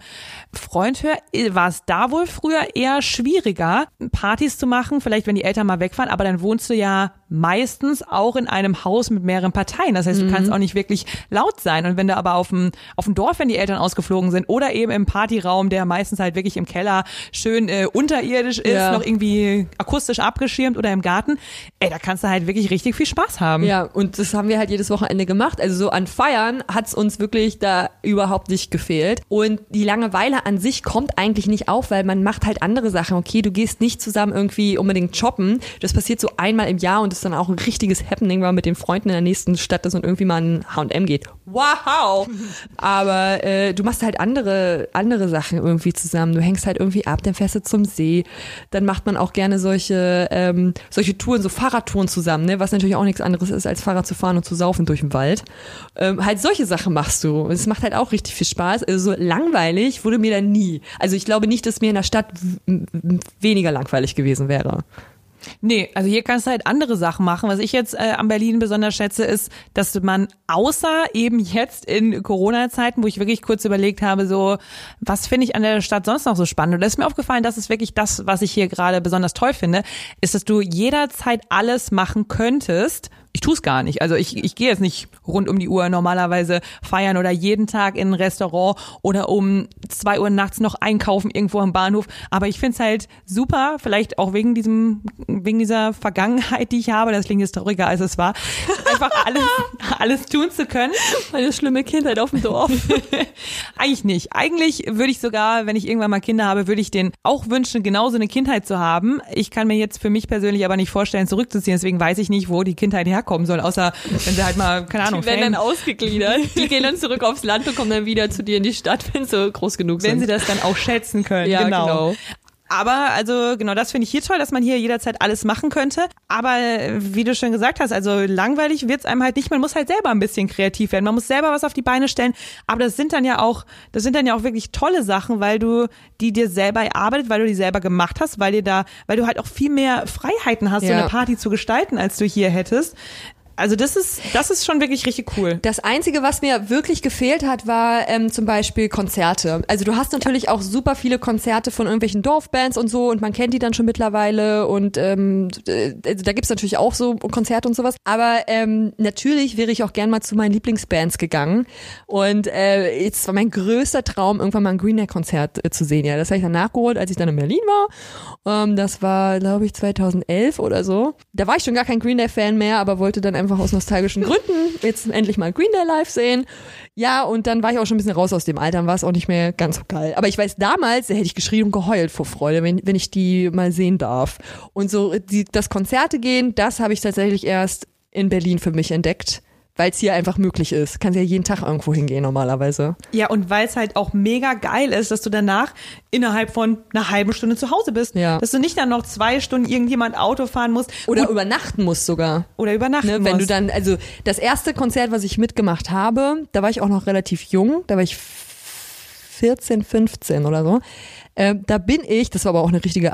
Freund höre, war es da wohl früher eher schwieriger, Partys zu machen. Vielleicht, wenn die Eltern mal wegfahren. Aber dann wohnst du ja meistens auch in einem Haus mit mehreren Parteien. Das heißt, du kannst auch nicht wirklich laut sein. Und wenn du aber auf dem, auf dem Dorf, wenn die Eltern ausgeflogen sind oder eben im Partyraum, der meistens halt wirklich im Keller schön äh, unterirdisch ist, Ja. noch irgendwie akustisch abgeschirmt oder im Garten, ey, da kannst du halt wirklich richtig viel Spaß haben. Ja, und das haben wir halt jedes Wochenende gemacht. Also so an Feiern hat's uns wirklich da überhaupt nicht gefehlt. Und die Langeweile an sich kommt eigentlich nicht auf, weil man macht halt andere Sachen. Okay, du gehst nicht zusammen irgendwie unbedingt shoppen. Das passiert so einmal im Jahr und dann auch ein richtiges Happening, man mit den Freunden in der nächsten Stadt ist und irgendwie mal ein H&M geht. Wow! [LAUGHS] Aber äh, du machst halt andere, andere Sachen irgendwie zusammen. Du hängst halt irgendwie ab, dann fährst du zum See. Dann macht man auch gerne solche, ähm, solche Touren, so Fahrradtouren zusammen, ne? was natürlich auch nichts anderes ist, als Fahrrad zu fahren und zu saufen durch den Wald. Ähm, halt solche Sachen machst du. Und es macht halt auch richtig viel Spaß. Also so langweilig wurde mir da nie. Also ich glaube nicht, dass mir in der Stadt weniger langweilig gewesen wäre. Nee, also hier kannst du halt andere Sachen machen. Was ich jetzt äh, an Berlin besonders schätze, ist, dass man außer eben jetzt in Corona-Zeiten, wo ich wirklich kurz überlegt habe, so, was finde ich an der Stadt sonst noch so spannend? Und da ist mir aufgefallen, das ist wirklich das, was ich hier gerade besonders toll finde, ist, dass du jederzeit alles machen könntest. Ich tue es gar nicht. Also ich, ich gehe jetzt nicht rund um die Uhr normalerweise feiern oder jeden Tag in ein Restaurant oder um zwei Uhr nachts noch einkaufen irgendwo am Bahnhof. Aber ich find's halt super, vielleicht auch wegen diesem, wegen dieser Vergangenheit, die ich habe, das klingt historiker als es war, einfach alles, [LAUGHS] alles tun zu können. Meine schlimme Kindheit auf dem Dorf. [LAUGHS] Eigentlich nicht. Eigentlich würde ich sogar, wenn ich irgendwann mal Kinder habe, würde ich denen auch wünschen, genauso eine Kindheit zu haben. Ich kann mir jetzt für mich persönlich aber nicht vorstellen, zurückzuziehen. Deswegen weiß ich nicht, wo die Kindheit herkommt. Herkommen sollen, außer wenn sie halt mal, keine Ahnung, Die werden Fan- dann ausgegliedert. [LAUGHS] Die gehen dann zurück aufs Land und kommen dann wieder zu dir in die Stadt, wenn sie groß genug sind. wenn sie das dann auch schätzen können. Ja, genau. genau. Aber also genau, das finde ich hier toll, dass man hier jederzeit alles machen könnte. Aber wie du schon gesagt hast, also langweilig wird's einem halt nicht. Man muss halt selber ein bisschen kreativ werden. Man muss selber was auf die Beine stellen. Aber das sind dann ja auch, das sind dann ja auch wirklich tolle Sachen, weil du die dir selber erarbeitet, weil du die selber gemacht hast, weil dir da, weil du halt auch viel mehr Freiheiten hast, so Ja. eine Party zu gestalten, als du hier hättest. Also das ist, das ist schon wirklich richtig cool. Das Einzige, was mir wirklich gefehlt hat, war ähm, zum Beispiel Konzerte. Also du hast natürlich auch super viele Konzerte von irgendwelchen Dorfbands und so und man kennt die dann schon mittlerweile und ähm, äh, also da gibt's natürlich auch so Konzerte und sowas. Aber ähm, natürlich wäre ich auch gern mal zu meinen Lieblingsbands gegangen und äh, jetzt war mein größter Traum, irgendwann mal ein Green Day Konzert äh, zu sehen. Ja, das habe ich dann nachgeholt, als ich dann in Berlin war. Ähm, das war, glaube ich, 2011 oder so. Da war ich schon gar kein Green Day Fan mehr, aber wollte dann einfach aus nostalgischen Gründen jetzt endlich mal Green Day live sehen. Ja, und dann war ich auch schon ein bisschen raus aus dem Alter, dann war es auch nicht mehr ganz so geil. Aber ich weiß, damals da hätte ich geschrien und geheult vor Freude, wenn, wenn ich die mal sehen darf. Und so die, das Konzerte gehen, das habe ich tatsächlich erst in Berlin für mich entdeckt, weil es hier einfach möglich ist. Kannst ja jeden Tag irgendwo hingehen normalerweise. Ja, und weil es halt auch mega geil ist, dass du danach innerhalb von einer halben Stunde zu Hause bist. Ja. Dass du nicht dann noch zwei Stunden irgendjemand Auto fahren musst Oder übernachten musst sogar. oder übernachten Ne, wenn du musst. dann, also das erste Konzert, was ich mitgemacht habe, da war ich auch noch relativ jung, da war ich 14, 15 oder so. Äh, da bin ich, das war aber auch eine richtige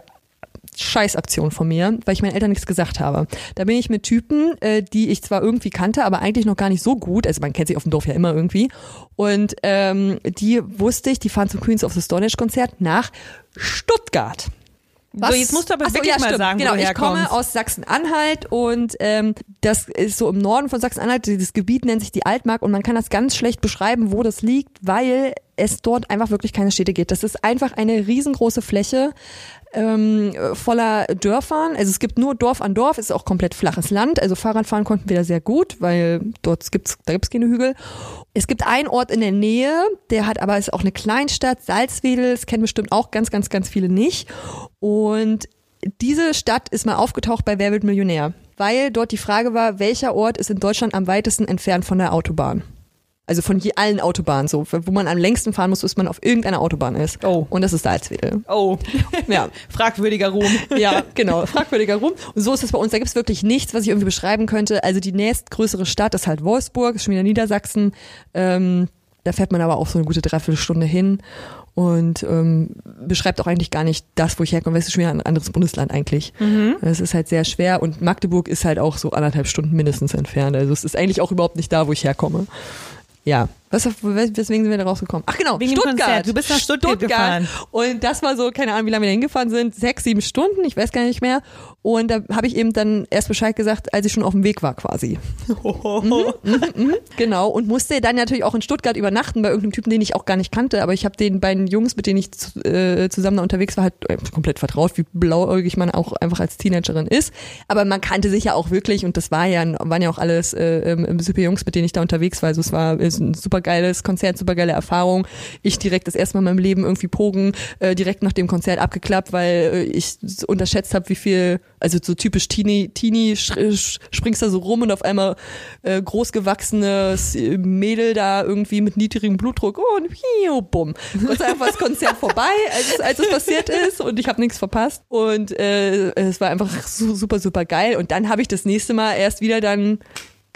Scheißaktion von mir, weil ich meinen Eltern nichts gesagt habe. Da bin ich mit Typen, äh, die ich zwar irgendwie kannte, aber eigentlich noch gar nicht so gut. Also man kennt sie auf dem Dorf ja immer irgendwie. Und ähm, die wusste ich, die fahren zum Queens of the Stone Age Konzert nach Stuttgart. So, jetzt musst du aber Ach so, wirklich ja, mal stimmt. sagen, genau, wo du ich komme aus Sachsen-Anhalt und ähm, das ist so im Norden von Sachsen-Anhalt. Dieses Gebiet nennt sich die Altmark und man kann das ganz schlecht beschreiben, wo das liegt, weil es dort einfach wirklich keine Städte gibt. Das ist einfach eine riesengroße Fläche ähm, voller Dörfern. Also es gibt nur Dorf an Dorf, es ist auch komplett flaches Land. Also Fahrradfahren konnten wir da sehr gut, weil dort gibt's, da gibt's keine Hügel. Es gibt einen Ort in der Nähe, der hat aber ist auch eine Kleinstadt, Salzwedel, das kennen bestimmt auch ganz, ganz, ganz viele nicht. Und diese Stadt ist mal aufgetaucht bei Wer wird Millionär, weil dort die Frage war, welcher Ort ist in Deutschland am weitesten entfernt von der Autobahn? Also von je allen Autobahnen so, wo man am längsten fahren muss, bis man auf irgendeiner Autobahn ist. Oh. Und das ist Salzwedel. Oh, [LAUGHS] Ja. fragwürdiger Ruhm. [LAUGHS] Ja, genau. Fragwürdiger Ruhm. Und so ist es bei uns. Da gibt's wirklich nichts, was ich irgendwie beschreiben könnte. Also die nächstgrößere Stadt ist halt Wolfsburg, ist schon wieder Niedersachsen. Ähm, da fährt man aber auch so eine gute Dreiviertelstunde hin und ähm, beschreibt auch eigentlich gar nicht das, wo ich herkomme. Es ist schon wieder ein anderes Bundesland eigentlich. Es ist halt sehr schwer und Magdeburg ist halt auch so anderthalb Stunden mindestens entfernt. Also es ist eigentlich auch überhaupt nicht da, wo ich herkomme. Ja. Was, weswegen sind wir da rausgekommen? Ach genau, Wegen Stuttgart. Du bist nach Stuttgart gefahren. Und das war so, keine Ahnung, wie lange wir da hingefahren sind, sechs, sieben Stunden, ich weiß gar nicht mehr. Und da habe ich eben dann erst Bescheid gesagt, als ich schon auf dem Weg war quasi. Genau, und musste dann natürlich auch in Stuttgart übernachten bei irgendeinem Typen, den ich auch gar nicht kannte. Aber ich habe den beiden Jungs, mit denen ich äh, zusammen da unterwegs war, halt äh, komplett vertraut, wie blauäugig man auch einfach als Teenagerin ist. Aber man kannte sich ja auch wirklich und das war ja, waren ja auch alles äh, ähm, super Jungs, mit denen ich da unterwegs war. Also es war ist ein super geiles Konzert, super geile Erfahrung. Ich direkt das erste Mal in meinem Leben irgendwie Pogen, äh, direkt nach dem Konzert abgeklappt, weil äh, ich unterschätzt habe, wie viel, also so typisch Teenie, Teenie sch- springst da so rum und auf einmal äh, großgewachsenes Mädel da irgendwie mit niedrigem Blutdruck oh, und hiu, bumm. Und ist einfach das Konzert [LAUGHS] vorbei, als es, als es passiert ist und ich habe nichts verpasst und äh, es war einfach su super, super geil und dann habe ich das nächste Mal erst wieder dann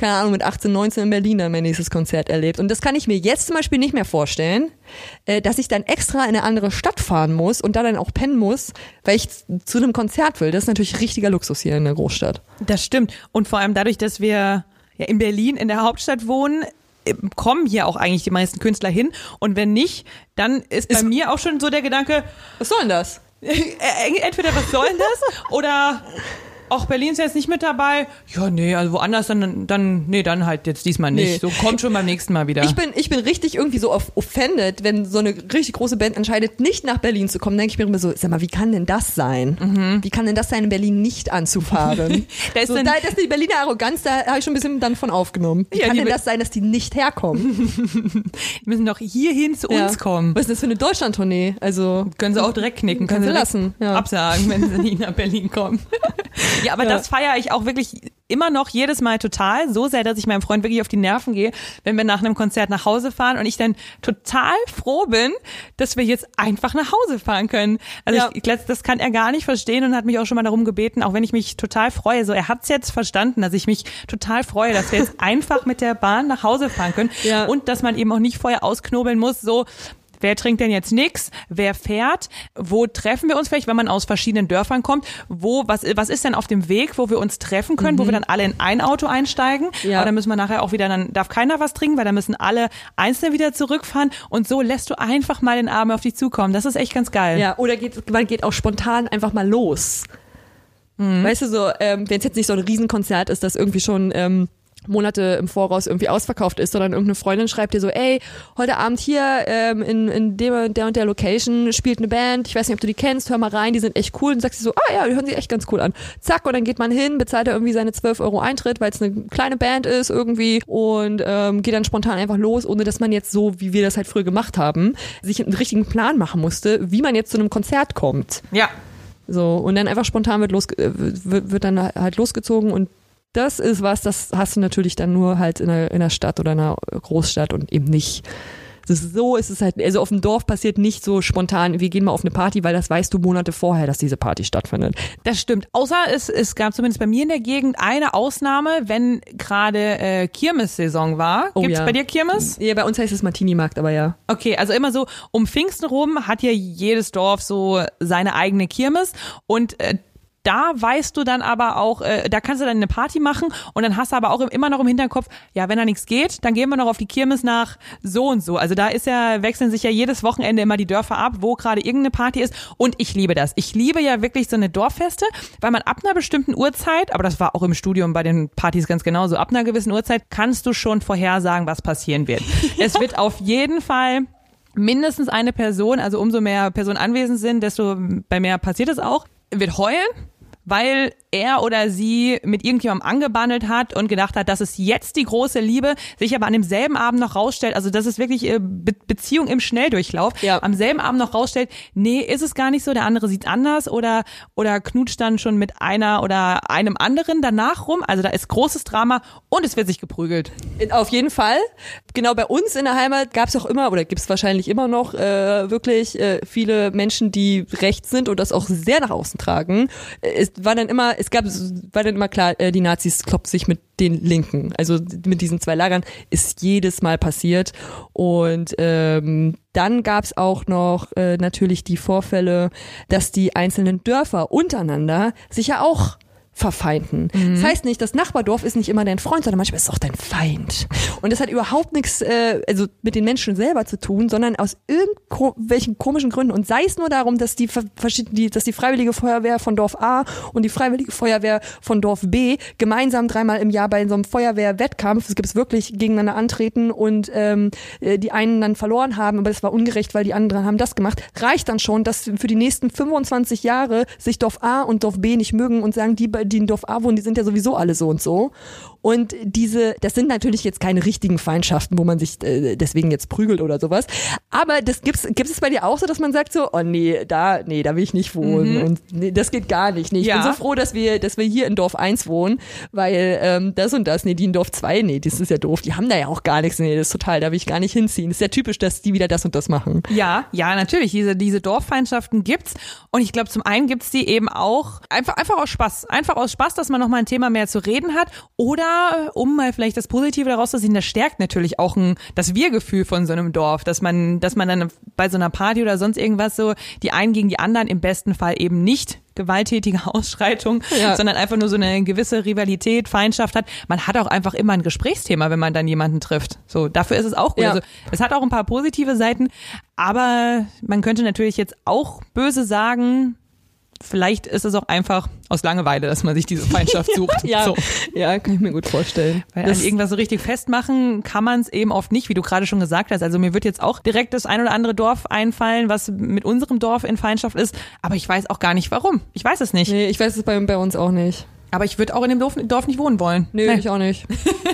keine Ahnung, mit 18, 19 in Berlin dann mein nächstes Konzert erlebt. Und das kann ich mir jetzt zum Beispiel nicht mehr vorstellen, äh, dass ich dann extra in eine andere Stadt fahren muss und da dann auch pennen muss, weil ich zu einem Konzert will. Das ist natürlich richtiger Luxus hier in der Großstadt. Das stimmt. Und vor allem dadurch, dass wir ja in Berlin in der Hauptstadt wohnen, äh, kommen hier auch eigentlich die meisten Künstler hin. Und wenn nicht, dann ist bei Ist- mir auch schon so der Gedanke, Was soll denn das? [LAUGHS] äh, entweder was soll denn das? [LAUGHS] Oder auch Berlin ist jetzt nicht mit dabei. Ja, nee, also woanders dann, dann, nee, dann halt jetzt diesmal nicht. Nee. So kommt schon beim nächsten Mal wieder. Ich bin, ich bin richtig irgendwie so offended, wenn so eine richtig große Band entscheidet, nicht nach Berlin zu kommen. denke ich mir immer so, sag mal, wie kann denn das sein? Wie kann denn das sein, in Berlin nicht anzufahren? [LAUGHS] Da ist so, dann- da, das ist die Berliner Arroganz, da habe ich schon ein bisschen dann von aufgenommen. Wie Ja, kann denn das sein, dass die nicht herkommen? [LAUGHS] Die müssen doch hierhin zu uns kommen. Was ist das für eine Deutschlandtournee? Also Können sie auch direkt knicken. Können sie direkt lassen, ja. Absagen, wenn sie nicht nach Berlin kommen. [LAUGHS] ja, aber Ja. das feiere ich auch wirklich immer noch jedes Mal total, so sehr, dass ich meinem Freund wirklich auf die Nerven gehe, wenn wir nach einem Konzert nach Hause fahren und ich dann total froh bin, dass wir jetzt einfach nach Hause fahren können. Also Ja. ich, das kann er gar nicht verstehen und hat mich auch schon mal darum gebeten, auch wenn ich mich total freue. So, er hat's jetzt verstanden, dass ich mich total freue, dass wir jetzt [LAUGHS] einfach mit der Bahn nach Hause fahren können Ja. und dass man eben auch nicht vorher ausknobeln muss, so Wer trinkt denn jetzt nix? Wer fährt? Wo treffen wir uns vielleicht, wenn man aus verschiedenen Dörfern kommt? Wo, was, was ist denn auf dem Weg, wo wir uns treffen können, wo wir dann alle in ein Auto einsteigen? Mhm. Ja. Aber dann müssen wir nachher auch wieder, dann darf keiner was trinken, weil dann müssen alle einzeln wieder zurückfahren. Und so lässt du einfach mal den Abend auf dich zukommen. Das ist echt ganz geil. Ja, oder geht, man geht auch spontan einfach mal los. Mhm. Weißt du, so, ähm, wenn es jetzt nicht so ein Riesenkonzert ist, das irgendwie schon ähm, Monate im Voraus irgendwie ausverkauft ist, sondern irgendeine Freundin schreibt dir so, ey, heute Abend hier ähm, in, in dem, der und der Location spielt eine Band, ich weiß nicht, ob du die kennst, hör mal rein, die sind echt cool. Und sagst du so, ah ja, die hören sich echt ganz cool an. Zack, und dann geht man hin, bezahlt er irgendwie seine 12 Euro Eintritt, weil es eine kleine Band ist irgendwie und ähm, geht dann spontan einfach los, ohne dass man jetzt so, wie wir das halt früher gemacht haben, sich einen richtigen Plan machen musste, wie man jetzt zu einem Konzert kommt. Ja. So, und dann einfach spontan wird, los, äh, wird, wird dann halt losgezogen und das ist was, das hast du natürlich dann nur halt in einer, in einer Stadt oder einer Großstadt und eben nicht. Ist so ist es halt, also auf dem Dorf passiert nicht so spontan, wir gehen mal auf eine Party, weil das weißt du Monate vorher, dass diese Party stattfindet. Das stimmt. Außer es, es gab zumindest bei mir in der Gegend eine Ausnahme, wenn gerade äh, Kirmessaison war. Oh Gibt's ja. bei dir Kirmes? Ja, bei uns heißt es Martini-Markt, aber ja. Okay, also immer so um Pfingsten rum hat ja jedes Dorf so seine eigene Kirmes und äh, da weißt du dann aber auch, äh, da kannst du dann eine Party machen und dann hast du aber auch immer noch im Hinterkopf, ja, wenn da nichts geht, dann gehen wir noch auf die Kirmes nach so und so. Also da ist ja, wechseln sich ja jedes Wochenende immer die Dörfer ab, wo gerade irgendeine Party ist und ich liebe das. Ich liebe ja wirklich so eine Dorffeste, weil man ab einer bestimmten Uhrzeit, aber das war auch im Studium bei den Partys ganz genauso, ab einer gewissen Uhrzeit kannst du schon vorhersagen, was passieren wird. [LAUGHS] Es wird auf jeden Fall mindestens eine Person, also umso mehr Personen anwesend sind, desto bei mehr passiert es auch, wird heulen, weil er oder sie mit irgendjemandem angebandelt hat und gedacht hat, das ist jetzt die große Liebe, sich aber an demselben Abend noch rausstellt, also das ist wirklich äh, Be Beziehung im Schnelldurchlauf, Ja. am selben Abend noch rausstellt, nee, ist es gar nicht so, der andere sieht anders oder oder knutscht dann schon mit einer oder einem anderen danach rum, also da ist großes Drama und es wird sich geprügelt. Auf jeden Fall. Genau bei uns in der Heimat gab es auch immer oder gibt es wahrscheinlich immer noch äh, wirklich äh, viele Menschen, die rechts sind und das auch sehr nach außen tragen. Äh, Es war dann immer, es gab, war dann immer klar, äh, die Nazis klopfen sich mit den Linken. Also mit diesen zwei Lagern ist jedes Mal passiert. Und ähm, dann gab es auch noch äh, natürlich die Vorfälle, dass die einzelnen Dörfer untereinander sich ja auch verfeinden. Das heißt nicht, das Nachbardorf ist nicht immer dein Freund, sondern manchmal ist es auch dein Feind. Und das hat überhaupt nichts äh, also mit den Menschen selber zu tun, sondern aus irgendwelchen komischen Gründen. Und sei es nur darum, dass die, die, dass die Freiwillige Feuerwehr von Dorf A und die Freiwillige Feuerwehr von Dorf B gemeinsam dreimal im Jahr bei so einem Feuerwehrwettkampf, es gibt es wirklich gegeneinander antreten und ähm, äh, die einen dann verloren haben, aber das war ungerecht, weil die anderen haben das gemacht, reicht dann schon, dass für die nächsten 25 Jahre sich Dorf A und Dorf B nicht mögen und sagen, die, bei- die in Dorf A wohnen, die sind ja sowieso alle so und so. Und diese, das sind natürlich jetzt keine richtigen Feindschaften, wo man sich äh, deswegen jetzt prügelt oder sowas. Aber das gibt's, gibt es bei dir auch so, dass man sagt so, oh nee, da, nee, da will ich nicht wohnen und nee, das geht gar nicht. Nee, ich Ja. bin so froh, dass wir, dass wir hier in Dorf 1 wohnen, weil ähm, das und das, nee, die in Dorf 2, nee, das ist ja doof. Die haben da ja auch gar nichts, nee, das ist total, da will ich gar nicht hinziehen. Das ist ja typisch, dass die wieder das und das machen. Ja, ja, natürlich. Diese, diese Dorffeindschaften gibt's. Und ich glaube, zum einen gibt's die eben auch einfach, einfach aus Spaß. Einfach aus Spaß, dass man nochmal ein Thema mehr zu reden hat. Oder äh, um mal vielleicht das Positive daraus zu sehen, das stärkt natürlich auch ein, das Wir-Gefühl von so einem Dorf, dass man, dass man dann bei so einer Party oder sonst irgendwas so die einen gegen die anderen im besten Fall eben nicht gewalttätige [LAUGHS] Ausschreitung, Ja. sondern einfach nur so eine gewisse Rivalität, Feindschaft hat. Man hat auch einfach immer ein Gesprächsthema, wenn man dann jemanden trifft. So, dafür ist es auch gut. Ja. Also, es hat auch ein paar positive Seiten, aber man könnte natürlich jetzt auch böse sagen, vielleicht ist es auch einfach aus Langeweile, dass man sich diese Feindschaft [LAUGHS] sucht. Ja, So. ja, kann ich mir gut vorstellen. Weil Das- an irgendwas so richtig festmachen kann man es eben oft nicht, wie du gerade schon gesagt hast. Also mir wird jetzt auch direkt das ein oder andere Dorf einfallen, was mit unserem Dorf in Feindschaft ist, aber ich weiß auch gar nicht warum. Ich weiß es nicht. nee, ich weiß es bei, bei uns auch nicht. Aber ich würde auch in dem Dorf, Dorf nicht wohnen wollen. Nö, Nee. ich auch nicht.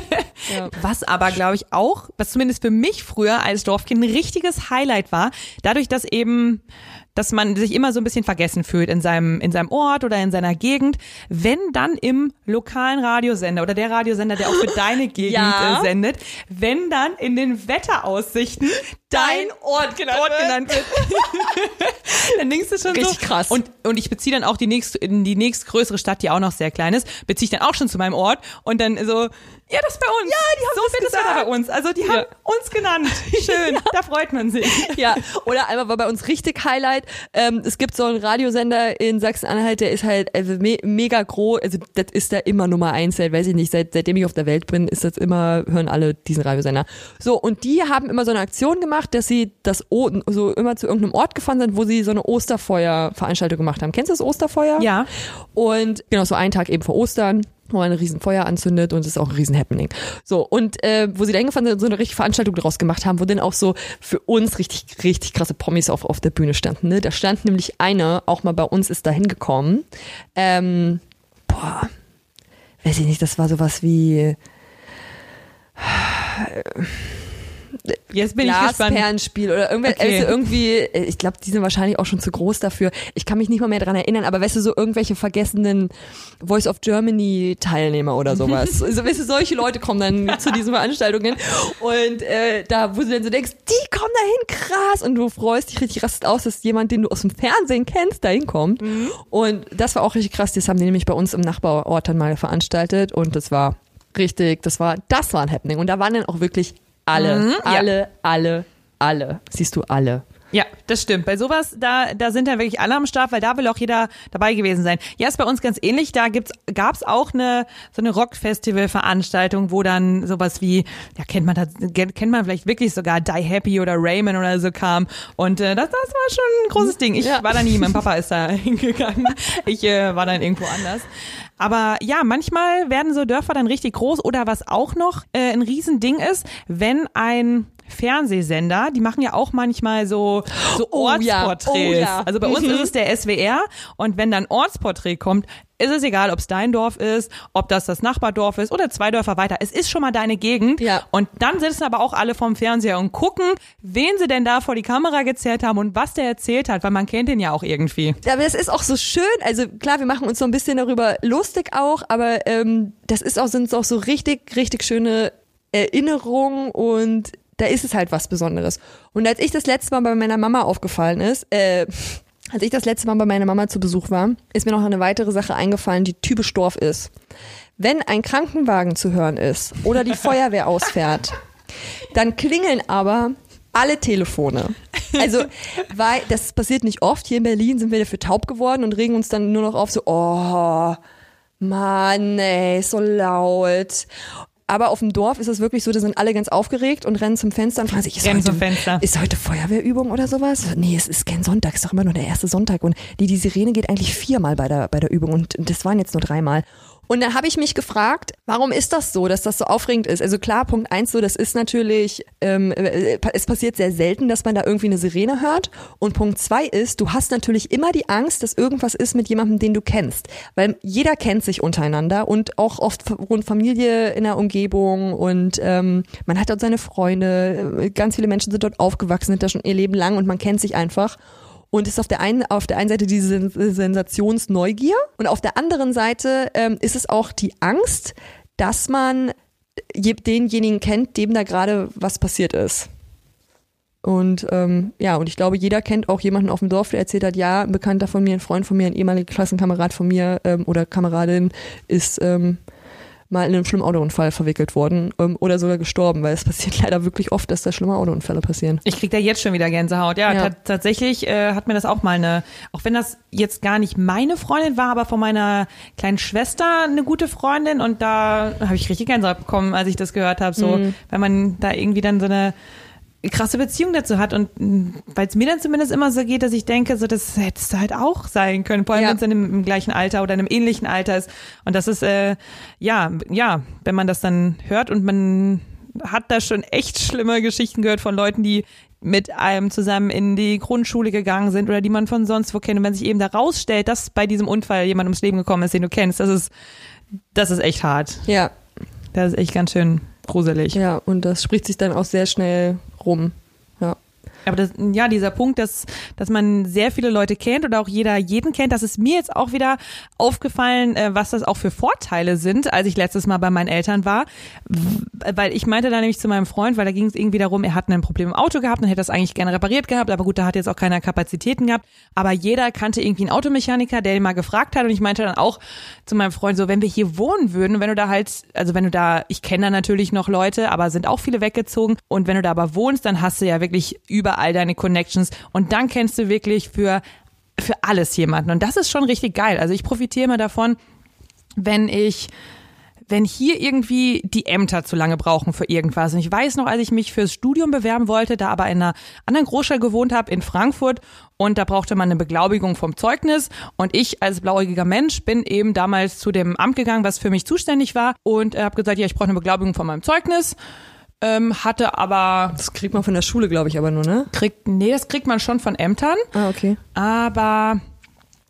[LAUGHS] ja. Was aber, glaube ich, auch, was zumindest für mich früher als Dorfkind ein richtiges Highlight war, dadurch, dass eben dass man sich immer so ein bisschen vergessen fühlt in seinem, in seinem Ort oder in seiner Gegend, wenn dann im lokalen Radiosender oder der Radiosender, der auch für deine [LAUGHS] Gegend Ja. äh, sendet, wenn dann in den Wetteraussichten dein Ort genannt Ort wird. genannt wird. [LAUGHS] dann denkst du schon Richtig so. krass. Und, und ich beziehe dann auch die nächst, in die nächstgrößere Stadt, die auch noch sehr klein ist, beziehe ich dann auch schon zu meinem Ort und dann so, ja, das ist bei uns. Ja, die haben so das wird es gesagt. Wetter bei uns. Also die haben Ja. uns genannt. [LAUGHS] Schön, da freut man sich. Ja, oder einmal war bei uns richtig Highlight. Ähm, es gibt so einen Radiosender in Sachsen-Anhalt, der ist halt also me mega groß. Also das ist da immer Nummer eins. Seit, weiß ich nicht, seit, seitdem ich auf der Welt bin, ist das immer, hören alle diesen Radiosender. So, und die haben immer so eine Aktion gemacht, dass sie das o so immer zu irgendeinem Ort gefahren sind, wo sie so eine Osterfeuer-Veranstaltung gemacht haben. Kennst du das Osterfeuer? Ja. Und genau, so einen Tag eben vor Ostern, wo man ein riesen Feuer anzündet und es ist auch ein riesen Happening. So, und äh, wo sie da hingefahren sind so eine richtige Veranstaltung draus gemacht haben, wo dann auch so für uns richtig, richtig krasse Promis auf, auf der Bühne standen. Ne? Da stand nämlich eine, auch mal bei uns ist da hingekommen. Ähm, boah, weiß ich nicht, das war sowas wie Jetzt bin ich gespannt. Glasperlenspiel oder irgendwer, Okay. also irgendwie, äh, ich glaube, die sind wahrscheinlich auch schon zu groß dafür. Ich kann mich nicht mal mehr dran erinnern, aber weißt du, so irgendwelche vergessenen Voice of Germany Teilnehmer oder sowas. [LAUGHS] also weißt du, solche Leute kommen dann zu diesen Veranstaltungen und äh, da, wo du dann so denkst, die kommen dahin, krass und du freust dich richtig rastet aus, dass jemand, den du aus dem Fernsehen kennst, da hinkommt. Und das war auch richtig krass, das haben die nämlich bei uns im Nachbarort dann mal veranstaltet und das war richtig, das war, das war ein Happening und da waren dann auch wirklich alle, Mhm, ja. alle, alle, alle. Siehst du alle. Ja, das stimmt. Bei sowas, da, da sind dann wirklich alle am Start, weil da will auch jeder dabei gewesen sein. Ja, ist bei uns ganz ähnlich. Da gibt's, gab's auch eine, so eine Rock-Festival-Veranstaltung, wo dann sowas wie, ja, kennt man das, kennt man vielleicht wirklich sogar Die Happy oder Rayman oder so kam. Und äh, das, das war schon ein großes Ding. Ich Ja. war da nie, mein Papa ist da [LAUGHS] hingegangen. Ich äh, war dann irgendwo anders. Aber ja, manchmal werden so Dörfer dann richtig groß oder was auch noch äh, ein Riesending ist, wenn ein Fernsehsender, die machen ja auch manchmal so, so Oh ja, Ortsporträts. oh ja. Also bei uns Mhm. ist es der SWR und wenn dann Ortsporträt kommt, ist es egal, ob es dein Dorf ist, ob das das Nachbardorf ist oder zwei Dörfer weiter. Es ist schon mal deine Gegend. Ja. Und dann sitzen aber auch alle vorm Fernseher und gucken, wen sie denn da vor die Kamera gezerrt haben und was der erzählt hat, weil man kennt den ja auch irgendwie. Aber das ist auch so schön. Also klar, wir machen uns so ein bisschen darüber lustig auch, aber ähm, das ist auch, sind auch so richtig, richtig schöne Erinnerungen und da ist es halt was Besonderes. Und als ich das letzte Mal bei meiner Mama aufgefallen ist, äh, als ich das letzte Mal bei meiner Mama zu Besuch war, ist mir noch eine weitere Sache eingefallen, die typisch Dorf ist. Wenn ein Krankenwagen zu hören ist oder die [LAUGHS] Feuerwehr ausfährt, dann klingeln aber alle Telefone. Also, weil das passiert nicht oft. Hier in Berlin sind wir dafür taub geworden und regen uns dann nur noch auf so, oh, Mann, ey, so laut. Aber auf dem Dorf ist es wirklich so, da sind alle ganz aufgeregt und rennen zum Fenster und fragen sich, ist, heute, ist heute Feuerwehrübung oder sowas? Nee, es ist kein Sonntag, es ist doch immer nur der erste Sonntag. Und die, die Sirene geht eigentlich viermal bei der, bei der Übung und das waren jetzt nur dreimal. Und dann habe ich mich gefragt, warum ist das so, dass das so aufregend ist? Also klar, Punkt eins so, das ist natürlich, ähm, äh, es passiert sehr selten, dass man da irgendwie eine Sirene hört. Und Punkt zwei ist, du hast natürlich immer die Angst, dass irgendwas ist mit jemandem, den du kennst. Weil jeder kennt sich untereinander und auch oft rund Familie in der Umgebung und ähm, man hat dort seine Freunde, äh, ganz viele Menschen sind dort aufgewachsen, sind da schon ihr Leben lang und man kennt sich einfach. Und ist auf der einen, auf der einen Seite diese Sen- Sensationsneugier und auf der anderen Seite ähm, ist es auch die Angst, dass man je- denjenigen kennt, dem da gerade was passiert ist. Und ähm, ja, und ich glaube, jeder kennt auch jemanden auf dem Dorf, der erzählt hat, ja, ein Bekannter von mir, ein Freund von mir, ein ehemaliger Klassenkamerad von mir ähm, oder Kameradin ist ähm, mal in einem schlimmen Autounfall verwickelt worden ähm, oder sogar gestorben, weil es [LAUGHS] passiert leider wirklich oft, dass da schlimme Autounfälle passieren. Ich krieg da jetzt schon wieder Gänsehaut. Ja, Ja. ta- tatsächlich äh, hat mir das auch mal eine, auch wenn das jetzt gar nicht meine Freundin war, aber von meiner kleinen Schwester eine gute Freundin und da habe ich richtig Gänsehaut bekommen, als ich das gehört habe. So, wenn man da irgendwie dann so eine krasse Beziehung dazu hat und weil es mir dann zumindest immer so geht, dass ich denke, so das hättest du halt auch sein können, vor allem Ja. wenn es im, im gleichen Alter oder in einem ähnlichen Alter ist und das ist äh, ja ja, wenn man das dann hört und man hat da schon echt schlimme Geschichten gehört von Leuten, die mit einem zusammen in die Grundschule gegangen sind oder die man von sonst wo kennt und wenn sich eben da rausstellt, dass bei diesem Unfall jemand ums Leben gekommen ist, den du kennst, das ist das ist echt hart. Ja, Das ist echt ganz schön gruselig. ja, und das spricht sich dann auch sehr schnell rum. Aber das, ja, dieser Punkt, dass, dass man sehr viele Leute kennt oder auch jeder jeden kennt, das ist mir jetzt auch wieder aufgefallen, äh, was das auch für Vorteile sind, als ich letztes Mal bei meinen Eltern war. Weil ich meinte da nämlich zu meinem Freund, weil da ging es irgendwie darum, er hat ein Problem im Auto gehabt und hätte das eigentlich gerne repariert gehabt, aber gut, da hat jetzt auch keiner Kapazitäten gehabt. Aber jeder kannte irgendwie einen Automechaniker, der ihn mal gefragt hat und ich meinte dann auch zu meinem Freund so, wenn wir hier wohnen würden, wenn du da halt, also wenn du da, ich kenne da natürlich noch Leute, aber sind auch viele weggezogen und wenn du da aber wohnst, dann hast du ja wirklich überall deine Connections und dann kennst du wirklich für für alles jemanden und das ist schon richtig geil. Also ich profitiere immer davon, wenn ich wenn hier irgendwie die Ämter zu lange brauchen für irgendwas. Und ich weiß noch, als ich mich fürs Studium bewerben wollte, da aber in einer anderen Großstadt gewohnt habe, in Frankfurt, und da brauchte man eine Beglaubigung vom Zeugnis. Und ich als blauäugiger Mensch bin eben damals zu dem Amt gegangen, was für mich zuständig war, und habe gesagt, ja, ich brauche eine Beglaubigung von meinem Zeugnis. Ähm, hatte aber Das kriegt man von der Schule, glaube ich, aber nur, ne? kriegt nee das kriegt man schon von Ämtern Ah, okay. aber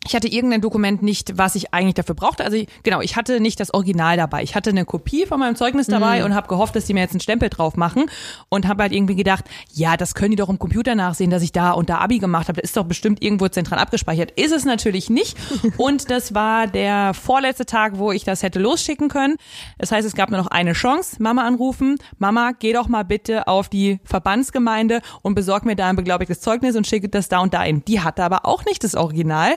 ich hatte irgendein Dokument nicht, was ich eigentlich dafür brauchte. Also ich, genau, ich hatte nicht das Original dabei. Ich hatte eine Kopie von meinem Zeugnis dabei und habe gehofft, dass die mir jetzt einen Stempel drauf machen und habe halt irgendwie gedacht, ja, das können die doch im Computer nachsehen, dass ich da und da Abi gemacht habe. Das ist doch bestimmt irgendwo zentral abgespeichert. Ist es natürlich nicht. [LAUGHS] Und das war der vorletzte Tag, wo ich das hätte losschicken können. Das heißt, es gab nur noch eine Chance. Mama anrufen. Mama, geh doch mal bitte auf die Verbandsgemeinde und besorg mir da ein beglaubigtes Zeugnis und schicke das da und da hin. Die hatte aber auch nicht das Original.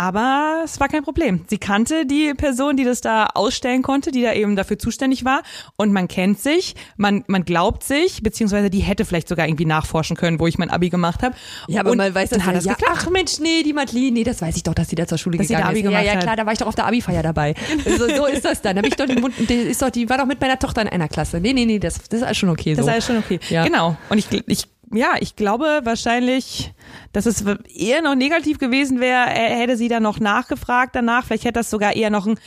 Aber es war kein Problem. Sie kannte die Person, die das da ausstellen konnte, die da eben dafür zuständig war. Und man kennt sich, man, man glaubt sich, beziehungsweise die hätte vielleicht sogar irgendwie nachforschen können, wo ich mein Abi gemacht habe. Ja, aber und man weiß dann das hat ja, das ja, geklappt. Ach Mensch, nee, die Madeline, nee, das weiß ich doch, dass sie da zur Schule Dass sie gegangen ist. Ja, gemacht ja, klar, da war ich doch auf der Abi-Feier dabei. so, so ist das dann. Da bin ich doch, die, ist doch, die war doch mit meiner Tochter in einer Klasse. Nee, nee, nee, das, das ist alles schon okay Das so. ist alles schon okay. Ja. Genau. Und ich, ich, ja, ich glaube wahrscheinlich, dass es eher noch negativ gewesen wäre, hätte sie dann noch nachgefragt danach. Vielleicht hätte das sogar eher noch ein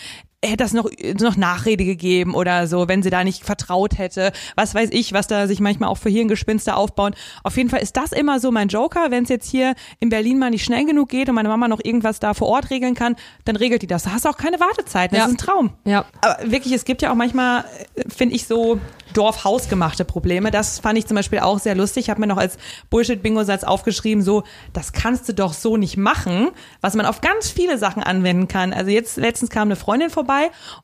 hätte das noch, noch Nachrede gegeben oder so, wenn sie da nicht vertraut hätte. Was weiß ich, was da sich manchmal auch für Hirngespinste aufbauen. Auf jeden Fall ist das immer so mein Joker. Wenn es jetzt hier in Berlin mal nicht schnell genug geht und meine Mama noch irgendwas da vor Ort regeln kann, dann regelt die das. Da hast du auch keine Wartezeit. Das Ja. ist ein Traum. Ja. Aber wirklich, es gibt ja auch manchmal, äh, finde ich, so Dorf-hausgemachte Probleme. Das fand ich zum Beispiel auch sehr lustig. Ich habe mir noch als Bullshit-Bingo-Satz aufgeschrieben, so, das kannst du doch so nicht machen, was man auf ganz viele Sachen anwenden kann. Also jetzt, letztens kam eine Freundin vorbei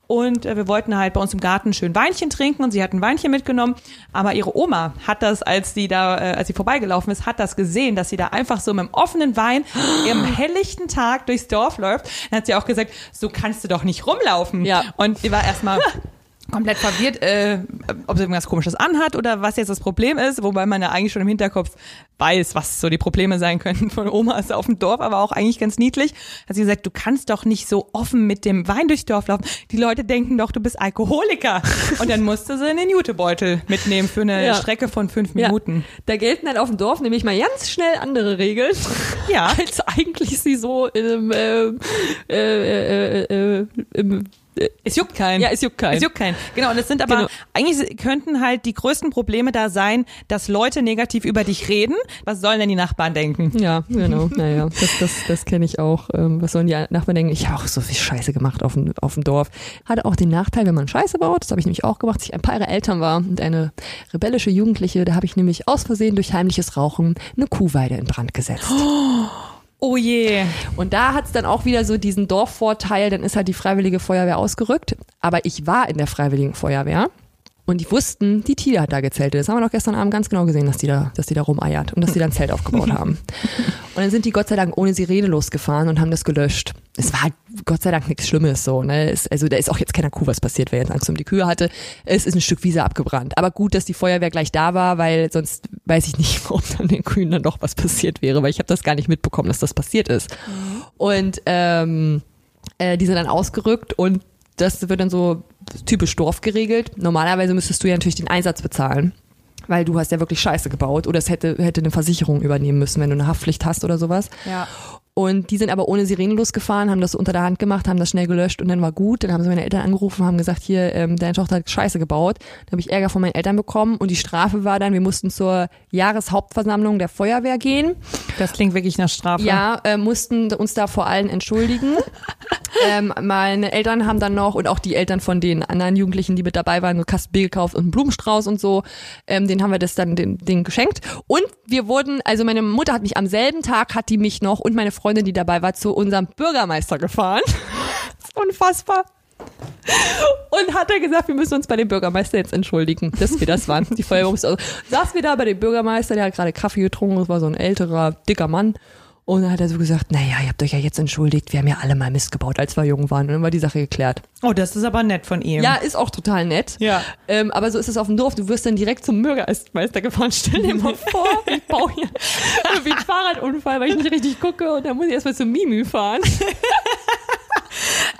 und äh, wir wollten halt bei uns im Garten schön Weinchen trinken und sie hat ein Weinchen mitgenommen, aber ihre Oma hat das, als sie da, äh, als sie vorbeigelaufen ist, hat das gesehen, dass sie da einfach so mit dem offenen Wein im [GASPS] helllichten Tag durchs Dorf läuft. Dann hat sie auch gesagt, so kannst du doch nicht rumlaufen. Ja. Und sie war erstmal [LAUGHS] komplett verwirrt, äh, ob sie irgendwas komisches anhat oder was jetzt das Problem ist, wobei man ja eigentlich schon im Hinterkopf weiß, was so die Probleme sein könnten von Omas auf dem Dorf, aber auch eigentlich ganz niedlich. Hat sie gesagt, du kannst doch nicht so offen mit dem Wein durchs Dorf laufen. Die Leute denken doch, du bist Alkoholiker. Und dann musste sie einen Jutebeutel mitnehmen für eine Ja. Strecke von fünf Ja. Minuten. Da gelten halt auf dem Dorf nämlich mal ganz schnell andere Regeln, Ja. [LAUGHS] als eigentlich sie so im, äh, äh, äh, äh, im Es juckt keinen. Ja, es juckt keinen. Es juckt keinen. Genau, und es sind aber, Genau. eigentlich könnten halt die größten Probleme da sein, dass Leute negativ über dich reden. Was sollen denn die Nachbarn denken? Ja, genau. Naja, das, das, das kenne ich auch. Ähm, was sollen die Nachbarn denken? Ich habe auch so viel Scheiße gemacht auf dem, auf dem Dorf. Hatte auch den Nachteil, wenn man Scheiße baut, das habe ich nämlich auch gemacht, als ich ein paar Jahre Eltern war und eine rebellische Jugendliche, da habe ich nämlich aus Versehen durch heimliches Rauchen eine Kuhweide in Brand gesetzt. Oh je. Und da hat's dann auch wieder so diesen Dorfvorteil, dann ist halt die Freiwillige Feuerwehr ausgerückt. Aber ich war in der Freiwilligen Feuerwehr und die wussten, die Tia hat da gezeltet. Das haben wir doch gestern Abend ganz genau gesehen, dass die da, dass die da rumeiert und dass die da ein Zelt aufgebaut [LAUGHS] haben. Und dann sind die Gott sei Dank ohne Sirene losgefahren und haben das gelöscht. Es war halt Gott sei Dank nichts Schlimmes so. Ne? Es, also da ist auch jetzt keiner Kuh was passiert, wer jetzt Angst um die Kühe hatte. Es ist ein Stück Wiese abgebrannt. Aber gut, dass die Feuerwehr gleich da war, weil sonst weiß ich nicht, [LAUGHS] ob dann den Kühen dann doch was passiert wäre, weil ich habe das gar nicht mitbekommen, dass das passiert ist. Und ähm, äh, die sind dann ausgerückt und das wird dann so typisch Dorf geregelt. Normalerweise müsstest du ja natürlich den Einsatz bezahlen, weil du hast ja wirklich Scheiße gebaut oder es hätte, hätte eine Versicherung übernehmen müssen, wenn du eine Haftpflicht hast oder sowas. Ja. Und die sind aber ohne Sirene losgefahren, haben das unter der Hand gemacht, haben das schnell gelöscht und dann war gut. Dann haben sie meine Eltern angerufen, haben gesagt, hier, ähm, deine Tochter hat Scheiße gebaut. Dann habe ich Ärger von meinen Eltern bekommen und die Strafe war dann, wir mussten zur Jahreshauptversammlung der Feuerwehr gehen. Das klingt wirklich nach Strafe. Ja, äh, mussten uns da vor allen entschuldigen. [LAUGHS] ähm, meine Eltern haben dann noch und auch die Eltern von den anderen Jugendlichen, die mit dabei waren, so Kasten Bier gekauft und einen Blumenstrauß und so. Ähm, den haben wir das dann den, den geschenkt. Und wir wurden, also meine Mutter hat mich am selben Tag, hat die mich noch und meine Freundin, die dabei war, zu unserem Bürgermeister gefahren. [LAUGHS] Unfassbar. Und hat er gesagt, wir müssen uns bei dem Bürgermeister jetzt entschuldigen, dass wir das waren. Die Feuerwehr saß wir da bei dem Bürgermeister, der hat gerade Kaffee getrunken, das war so ein älterer, dicker Mann. Und dann hat er so gesagt, naja, ihr habt euch ja jetzt entschuldigt, wir haben ja alle mal Mist gebaut, als wir jung waren. Und dann war die Sache geklärt. Oh, das ist aber nett von ihm. Ja, ist auch total nett. Ja. Ähm, aber so ist es auf dem Dorf. Du wirst dann direkt zum Bürgermeister gefahren. [LAUGHS] Stell dir mal vor, [LAUGHS] ich baue hier irgendwie einen Fahrradunfall, weil ich nicht richtig gucke und dann muss ich erstmal zum Mimi fahren. [LAUGHS]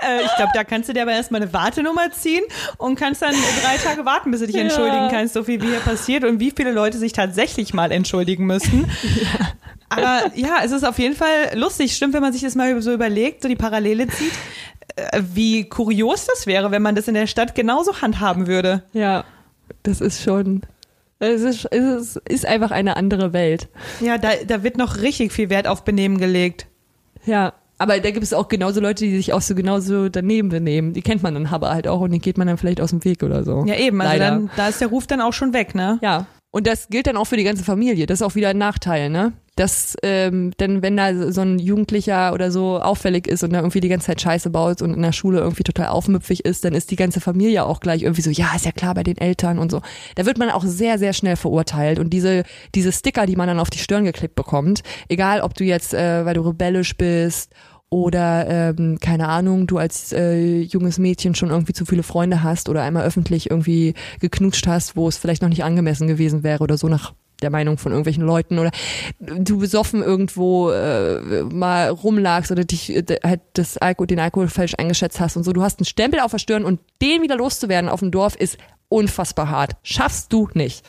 Äh, ich glaube, da kannst du dir aber erstmal eine Wartenummer ziehen und kannst dann drei Tage warten, bis du dich Ja. entschuldigen kannst, so viel wie hier passiert und wie viele Leute sich tatsächlich mal entschuldigen müssten. Aber ja, es ist auf jeden Fall lustig. Stimmt, wenn man sich das mal so überlegt, so die Parallele zieht, äh, wie kurios das wäre, wenn man das in der Stadt genauso handhaben würde. Ja, das ist schon, es ist, es ist, ist einfach eine andere Welt. Ja, da, da wird noch richtig viel Wert auf Benehmen gelegt. Ja. Aber da gibt es auch genauso Leute, die sich auch so genauso daneben benehmen. Die kennt man dann aber halt auch und die geht man dann vielleicht aus dem Weg oder so. Ja, eben. Also Leider. dann, da ist der Ruf dann auch schon weg, ne? Ja. Und das gilt dann auch für die ganze Familie. Das ist auch wieder ein Nachteil, ne? Dass, ähm, denn wenn da so ein Jugendlicher oder so auffällig ist und da irgendwie die ganze Zeit Scheiße baut und in der Schule irgendwie total aufmüpfig ist, dann ist die ganze Familie auch gleich irgendwie so, ja, ist ja klar bei den Eltern und so. Da wird man auch sehr, sehr schnell verurteilt. Und diese, diese Sticker, die man dann auf die Stirn geklebt bekommt, egal ob du jetzt, äh, weil du rebellisch bist oder ähm, keine Ahnung, du als äh, junges Mädchen schon irgendwie zu viele Freunde hast oder einmal öffentlich irgendwie geknutscht hast, wo es vielleicht noch nicht angemessen gewesen wäre oder so nach der Meinung von irgendwelchen Leuten oder du besoffen irgendwo äh, mal rumlagst oder dich äh, halt das Alkohol, den Alkohol falsch eingeschätzt hast und so. Du hast einen Stempel auf der Stirn und den wieder loszuwerden auf dem Dorf ist unfassbar hart. Schaffst du nicht.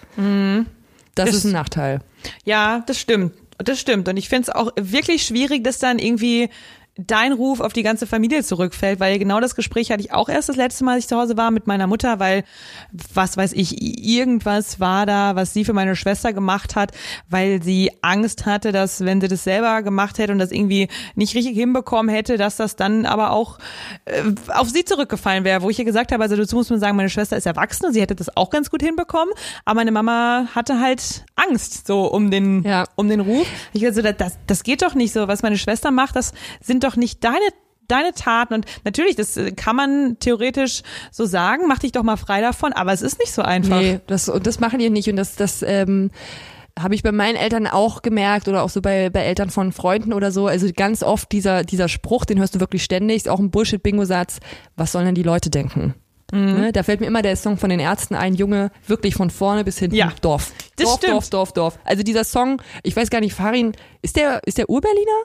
Das Ist- ist ein Nachteil. Ja, das stimmt. Das stimmt. Und ich finde es auch wirklich schwierig, dass dann irgendwie dein Ruf auf die ganze Familie zurückfällt, weil genau das Gespräch hatte ich auch erst das letzte Mal, als ich zu Hause war mit meiner Mutter, weil was weiß ich, irgendwas war da, was sie für meine Schwester gemacht hat, weil sie Angst hatte, dass wenn sie das selber gemacht hätte und das irgendwie nicht richtig hinbekommen hätte, dass das dann aber auch äh, auf sie zurückgefallen wäre, wo ich ihr gesagt habe, also dazu muss man sagen, meine Schwester ist erwachsen und sie hätte das auch ganz gut hinbekommen, aber meine Mama hatte halt Angst so um den Ja. um den Ruf. Ich dachte so, das, das geht doch nicht so. Was meine Schwester macht, das sind doch nicht deine deine Taten und natürlich, das äh, kann man theoretisch so sagen, mach dich doch mal frei davon, aber es ist nicht so einfach. Nee, das, und das machen die nicht. Und das, das ähm, habe ich bei meinen Eltern auch gemerkt oder auch so bei, bei Eltern von Freunden oder so. Also ganz oft dieser, dieser Spruch, den hörst du wirklich ständig, ist auch ein Bullshit-Bingo-Satz. Was sollen denn die Leute denken? Mhm. Ne? Da fällt mir immer der Song von den Ärzten ein, Junge, wirklich von vorne bis hinten Ja, Dorf. das Dorf, stimmt. Dorf, Dorf, Dorf. Also dieser Song, ich weiß gar nicht, Farin, ist der, ist der Urberliner?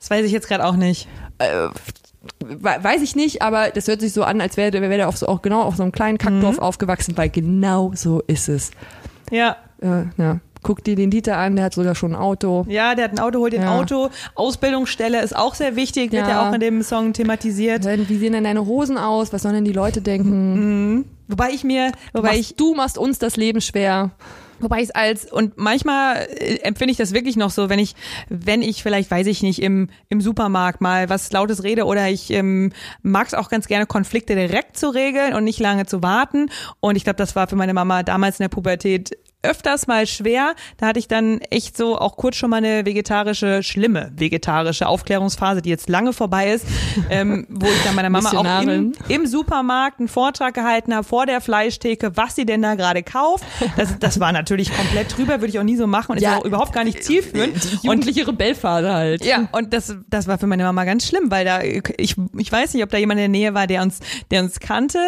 Das weiß ich jetzt gerade auch nicht. We- Weiß ich nicht, aber das hört sich so an, als wäre der, wäre der auf so, auch genau auf so einem kleinen Kackdorf Mhm. aufgewachsen, weil genau so ist es. Ja. Äh, ja. Guck dir den Dieter an, der hat sogar schon ein Auto. Ja, der hat ein Auto, holt Ja. Auto. Ausbildungsstelle ist auch sehr wichtig, wird Ja. ja auch in dem Song thematisiert. Wie sehen denn deine Hosen aus? Was sollen denn die Leute denken? Wobei ich mir, wobei Machst ich, du machst uns das Leben schwer. Wobei ich es als, und manchmal äh, empfinde ich das wirklich noch so, wenn ich, wenn ich vielleicht, weiß ich nicht, im, im Supermarkt mal was Lautes rede oder ich ähm, mag es auch ganz gerne, Konflikte direkt zu regeln und nicht lange zu warten. Und ich glaube, das war für meine Mama damals in der Pubertät öfters mal schwer. Da hatte ich dann echt so auch kurz schon mal eine vegetarische, schlimme vegetarische Aufklärungsphase, die jetzt lange vorbei ist, [LAUGHS] ähm, wo ich dann meiner Mama auch im, im Supermarkt einen Vortrag gehalten habe vor der Fleischtheke, was sie denn da gerade kauft. Das, das war natürlich komplett drüber, würde ich auch nie so machen und ist Ja, auch überhaupt gar nicht zielführend. Und Jugendliche Rebellphase halt. ja, und das, das war für meine Mama ganz schlimm, weil da, ich, ich weiß nicht, ob da jemand in der Nähe war, der uns, der uns kannte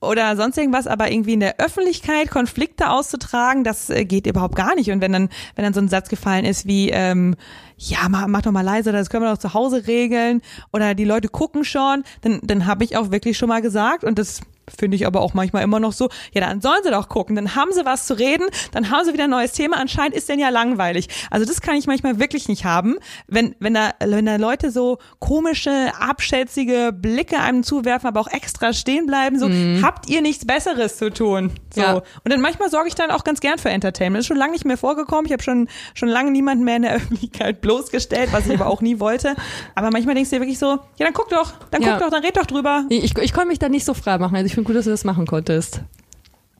oder sonst irgendwas, aber irgendwie in der Öffentlichkeit Konflikte auszutragen, das äh, geht überhaupt gar nicht. Und wenn dann, wenn dann so ein Satz gefallen ist wie, ähm, ja, mach, mach doch mal leise, das können wir doch zu Hause regeln oder die Leute gucken schon, dann, dann habe ich auch wirklich schon mal gesagt und das finde ich aber auch manchmal immer noch so, ja, dann sollen sie doch gucken, dann haben sie was zu reden, dann haben sie wieder ein neues Thema, anscheinend ist denn ja langweilig. Also das kann ich manchmal wirklich nicht haben, wenn, wenn da, wenn da Leute so komische, abschätzige Blicke einem zuwerfen, aber auch extra stehen bleiben, so, habt ihr nichts Besseres zu tun? So. Ja. Und dann manchmal sorge ich dann auch ganz gern für Entertainment. Ist schon lange nicht mehr vorgekommen. Ich habe schon, schon lange niemanden mehr in der [LAUGHS] Öffentlichkeit bloßgestellt, was ich aber auch nie wollte. Aber manchmal denkst du dir wirklich so, ja, dann guck doch, dann Ja. guck doch, dann red doch drüber. Ich, ich konnte mich da nicht so frei machen. Also ich finde gut, dass du das machen konntest.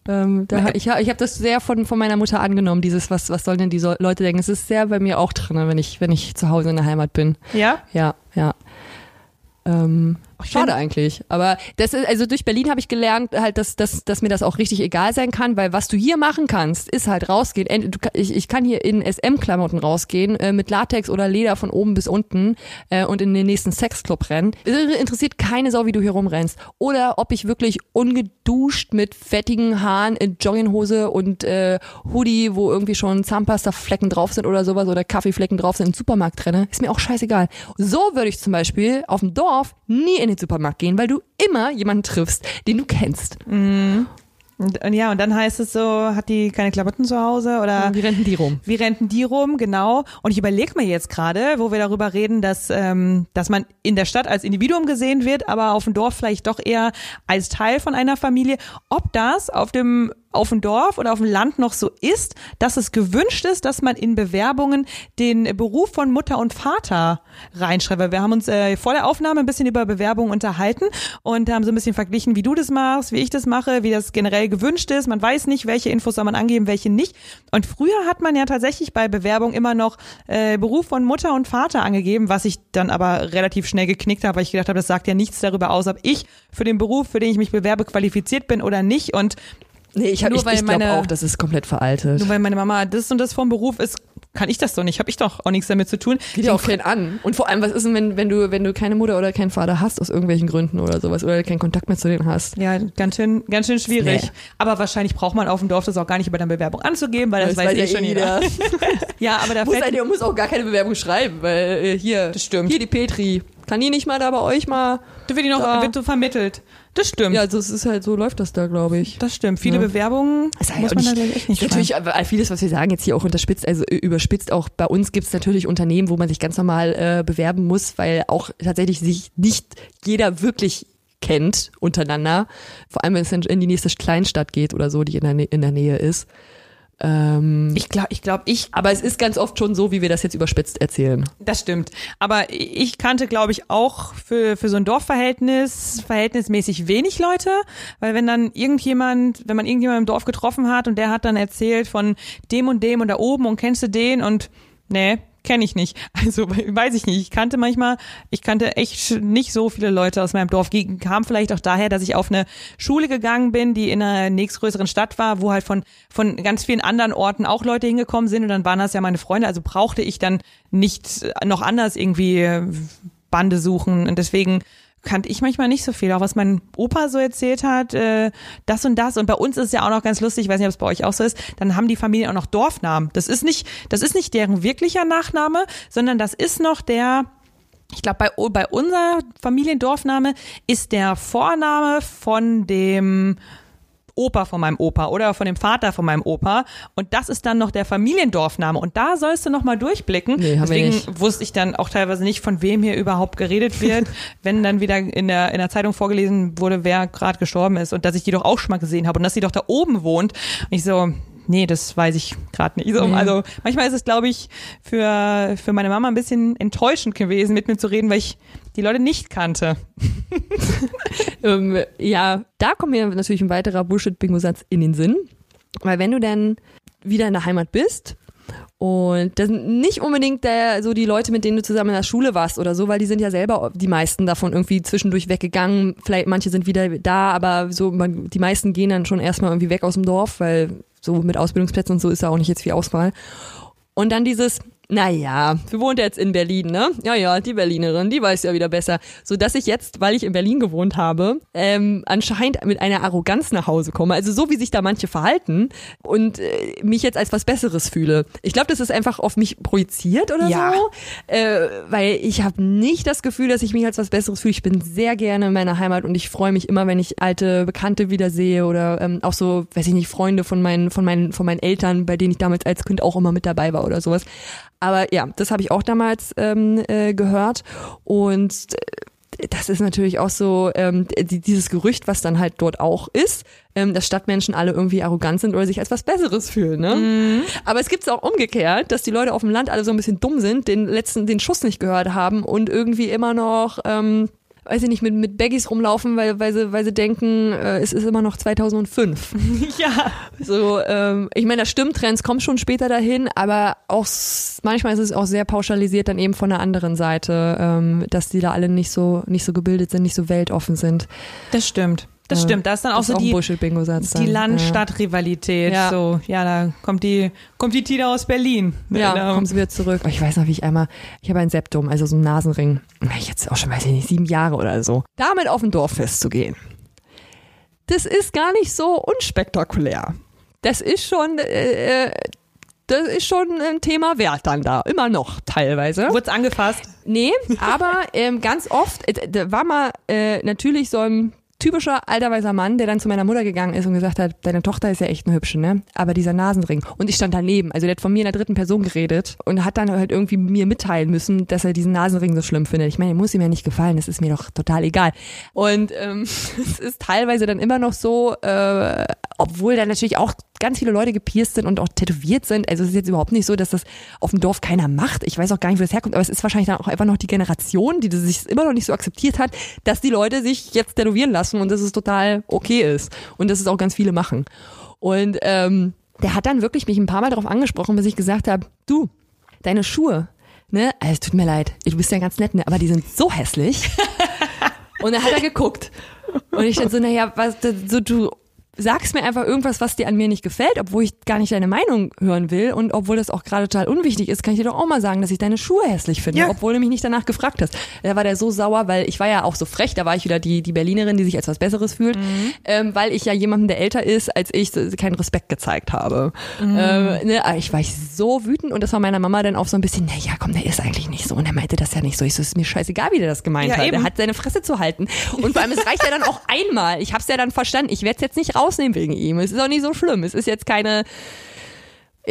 Ähm, da, ich ich habe das sehr von, von meiner Mutter angenommen, dieses, was, was sollen denn die so Leute denken. Es ist sehr bei mir auch drin, wenn ich, wenn ich zu Hause in der Heimat bin. Ja? Ja, ja. Ähm, schade eigentlich. Aber das ist, also durch Berlin habe ich gelernt, halt, dass, dass, dass mir das auch richtig egal sein kann, weil was du hier machen kannst, ist halt rausgehen. Ich, ich kann hier in SM-Klamotten rausgehen, äh, mit Latex oder Leder von oben bis unten äh, und in den nächsten Sexclub rennen. Es interessiert keine Sau, wie du hier rumrennst. Oder ob ich wirklich ungeduscht mit fettigen Haaren in Jogginghose und äh, Hoodie, wo irgendwie schon Zahnpasta-Flecken drauf sind oder sowas oder Kaffeeflecken drauf sind, in den Supermarkt renne. Ist mir auch scheißegal. So würde ich zum Beispiel auf dem Dorf nie in den Supermarkt gehen, weil du immer jemanden triffst, den du kennst. Und, und ja, und dann heißt es so, hat die keine Klamotten zu Hause oder Wie rennen die rum? wie renten die rum, genau. Und ich überlege mir jetzt gerade, wo wir darüber reden, dass, ähm, dass man in der Stadt als Individuum gesehen wird, aber auf dem Dorf vielleicht doch eher als Teil von einer Familie, ob das auf dem auf dem Dorf oder auf dem Land noch so ist, dass es gewünscht ist, dass man in Bewerbungen den Beruf von Mutter und Vater reinschreibt. Wir haben uns äh, vor der Aufnahme ein bisschen über Bewerbungen unterhalten und haben so ein bisschen verglichen, wie du das machst, wie ich das mache, wie das generell gewünscht ist. Man weiß nicht, welche Infos soll man angeben, welche nicht. Und früher hat man ja tatsächlich bei Bewerbung immer noch äh, Beruf von Mutter und Vater angegeben, was ich dann aber relativ schnell geknickt habe, weil ich gedacht habe, das sagt ja nichts darüber aus, ob ich für den Beruf, für den ich mich bewerbe, qualifiziert bin oder nicht. Und Nee, ich, hab- Nur ich, weil ich glaube auch, das ist komplett veraltet. nur weil meine Mama das und das vom Beruf ist, kann ich das doch nicht. Habe ich doch auch nichts damit zu tun. Geht ja auch keinen an. Und vor allem, was ist denn, wenn, wenn du, wenn du keine Mutter oder keinen Vater hast aus irgendwelchen Gründen oder sowas oder keinen Kontakt mehr zu denen hast? Ja, ganz schön, ganz schön schwierig. Nee. Aber wahrscheinlich braucht man auf dem Dorf das auch gar nicht über deine Bewerbung anzugeben, weil das, weiß eh schon jeder. [LAUGHS] Ja, aber da muss, fällt, muss auch gar keine Bewerbung schreiben, weil äh, hier, Das stimmt. hier die Petri. Kann die nicht mal da bei euch mal? da wird die noch, Ja. wird so vermittelt. Das stimmt. Ja, also es ist halt so läuft das da, glaube ich. Das stimmt. Viele Ja. Bewerbungen Ist muss ja man da gleich echt nicht natürlich schreiben. aber vieles, was wir sagen, jetzt hier auch unterspitzt, also äh, überspitzt. Auch bei uns gibt es natürlich Unternehmen, wo man sich ganz normal äh, bewerben muss, weil auch tatsächlich sich nicht jeder wirklich kennt untereinander. Vor allem, wenn es in in die nächste Kleinstadt geht oder so, die in der, Nä- in der Nähe ist. Ähm, Ich glaube, ich glaube, ich aber es ist ganz oft schon so, wie wir das jetzt überspitzt erzählen. Das stimmt. Aber ich kannte, glaube ich, auch für, für so ein Dorfverhältnis verhältnismäßig wenig Leute, weil wenn dann irgendjemand, wenn man irgendjemand im Dorf getroffen hat und der hat dann erzählt von dem und dem und da oben und kennst du den und nee, kenne ich nicht. [LAUGHS] Also weiß ich nicht. Ich kannte manchmal, ich kannte echt nicht so viele Leute aus meinem Dorf. Kam vielleicht auch daher, dass ich auf eine Schule gegangen bin, die in einer nächstgrößeren Stadt war, wo halt von, von ganz vielen anderen Orten auch Leute hingekommen sind und dann waren das ja meine Freunde. Also brauchte ich dann nicht noch anders irgendwie äh, Bande suchen und deswegen kannte ich manchmal nicht so viel, auch was mein Opa so erzählt hat, äh, das und das. Und bei uns ist es ja auch noch ganz lustig, ich weiß nicht, ob es bei euch auch so ist, dann haben die Familien auch noch Dorfnamen. Das ist nicht, das ist nicht deren wirklicher Nachname, sondern das ist noch der, ich glaube, bei, bei unser Familiendorfname ist der Vorname von dem Opa von meinem Opa oder von dem Vater von meinem Opa und das ist dann noch der Familiendorfname und da sollst du noch mal durchblicken. Nee, Deswegen wusste ich dann auch teilweise nicht, von wem hier überhaupt geredet wird, [LAUGHS] wenn dann wieder in der in der Zeitung vorgelesen wurde, wer gerade gestorben ist und dass ich die doch auch schon mal gesehen habe und dass sie doch da oben wohnt. Und ich so Nee, das weiß ich gerade nicht. So, Nee. Also manchmal ist es, glaube ich, für, für meine Mama ein bisschen enttäuschend gewesen, mit mir zu reden, weil ich die Leute nicht kannte. [LAUGHS] Ähm, ja, da kommt mir natürlich ein weiterer Bullshit-Bingo-Satz in den Sinn. Weil wenn du dann wieder in der Heimat bist und das sind nicht unbedingt der, so die Leute, mit denen du zusammen in der Schule warst oder so, weil die sind ja selber die meisten davon irgendwie zwischendurch weggegangen. Vielleicht manche sind wieder da, aber so man, die meisten gehen dann schon erstmal irgendwie weg aus dem Dorf, weil so mit Ausbildungsplätzen und so ist da auch nicht jetzt viel Auswahl. Und dann dieses, naja, wir wohnt jetzt in Berlin, ne? Ja, ja, die Berlinerin, die weiß ja wieder besser. So dass ich jetzt, weil ich in Berlin gewohnt habe, ähm, anscheinend mit einer Arroganz nach Hause komme. Also so wie sich da manche verhalten und äh, mich jetzt als was Besseres fühle. Ich glaube, das ist einfach auf mich projiziert oder Ja. so. Äh, weil ich habe nicht das Gefühl, dass ich mich als was Besseres fühle. Ich bin sehr gerne in meiner Heimat und ich freue mich immer, wenn ich alte Bekannte wiedersehe oder ähm, auch so, weiß ich nicht, Freunde von meinen, von meinen, von meinen Eltern, bei denen ich damals als Kind auch immer mit dabei war oder sowas. Aber ja, das habe ich auch damals ähm, äh, gehört und äh, das ist natürlich auch so ähm, die, dieses Gerücht, was dann halt dort auch ist, ähm, dass Stadtmenschen alle irgendwie arrogant sind oder sich als was Besseres fühlen. Ne? Mhm. Aber es gibt es auch umgekehrt, dass die Leute auf dem Land alle so ein bisschen dumm sind, den letzten, den Schuss nicht gehört haben und irgendwie immer noch ähm, weiß ich nicht, mit, mit Baggies rumlaufen, weil, weil, sie, weil sie denken, äh, es ist immer noch 2005. [LAUGHS] Ja. So, ähm, ich meine, das stimmt, Trends kommen schon später dahin, aber auch manchmal ist es auch sehr pauschalisiert dann eben von der anderen Seite, ähm, dass die da alle nicht so nicht so gebildet sind, nicht so weltoffen sind. Das stimmt. Das Äh, stimmt. Da ist dann auch das so auch die, die. Land-Stadt-Rivalität. Ja. So, ja, da kommt die, kommt die Tina aus Berlin. Ja, Da- kommen sie wieder zurück. Ich weiß noch, wie ich einmal, ich habe ein Septum, also so einen Nasenring, ich jetzt auch schon, weiß ich nicht, sieben Jahre oder so, damit auf ein Dorffest zu gehen. Das ist gar nicht so unspektakulär. Das ist schon, äh, das ist schon ein Thema wert dann da, immer noch teilweise. Wurd's angefasst? Nee, aber ähm, ganz oft, äh, da war mal äh, natürlich so ein typischer alter weißer Mann, der dann zu meiner Mutter gegangen ist und gesagt hat, deine Tochter ist ja echt eine hübsche, ne? Aber dieser Nasenring. Und ich stand daneben. Also der hat von mir in der dritten Person geredet und hat dann halt irgendwie mir mitteilen müssen, dass er diesen Nasenring so schlimm findet. Ich meine, muss ihm ja nicht gefallen, das ist mir doch total egal. Und ähm, [LAUGHS] es ist teilweise dann immer noch so, äh, obwohl da natürlich auch ganz viele Leute gepierst sind und auch tätowiert sind. Also es ist jetzt überhaupt nicht so, dass das auf dem Dorf keiner macht. Ich weiß auch gar nicht, wo das herkommt, aber es ist wahrscheinlich dann auch einfach noch die Generation, die das sich immer noch nicht so akzeptiert hat, dass die Leute sich jetzt tätowieren lassen und dass es total okay ist und dass es auch ganz viele machen. Und ähm, der hat dann wirklich mich ein paar Mal darauf angesprochen, bis ich gesagt habe, du, deine Schuhe, ne, also, es tut mir leid, du bist ja ganz nett, ne, aber die sind so hässlich. [LAUGHS] Und dann hat er geguckt. Und ich dann so, naja, was, so du sagst mir einfach irgendwas, was dir an mir nicht gefällt, obwohl ich gar nicht deine Meinung hören will und obwohl das auch gerade total unwichtig ist, kann ich dir doch auch mal sagen, dass ich deine Schuhe hässlich finde, Ja. obwohl du mich nicht danach gefragt hast. Da war der so sauer, weil ich war ja auch so frech, da war ich wieder die, die Berlinerin, die sich als was Besseres fühlt, ähm, weil ich ja jemandem, der älter ist als ich, keinen Respekt gezeigt habe. Ähm, ne, ich war ich so wütend und das war meiner Mama dann auch so ein bisschen, na ja, komm, der ist eigentlich nicht so und er meinte das ja nicht so. Ich so, ist mir scheißegal, wie der das gemeint Ja, hat. eben. Er hat seine Fresse zu halten. Und vor allem, es reicht ja dann auch einmal. Ich hab's ja dann verstanden. Ich werde es jetzt nicht rausnehmen wegen ihm. Es ist auch nicht so schlimm. Es ist jetzt keine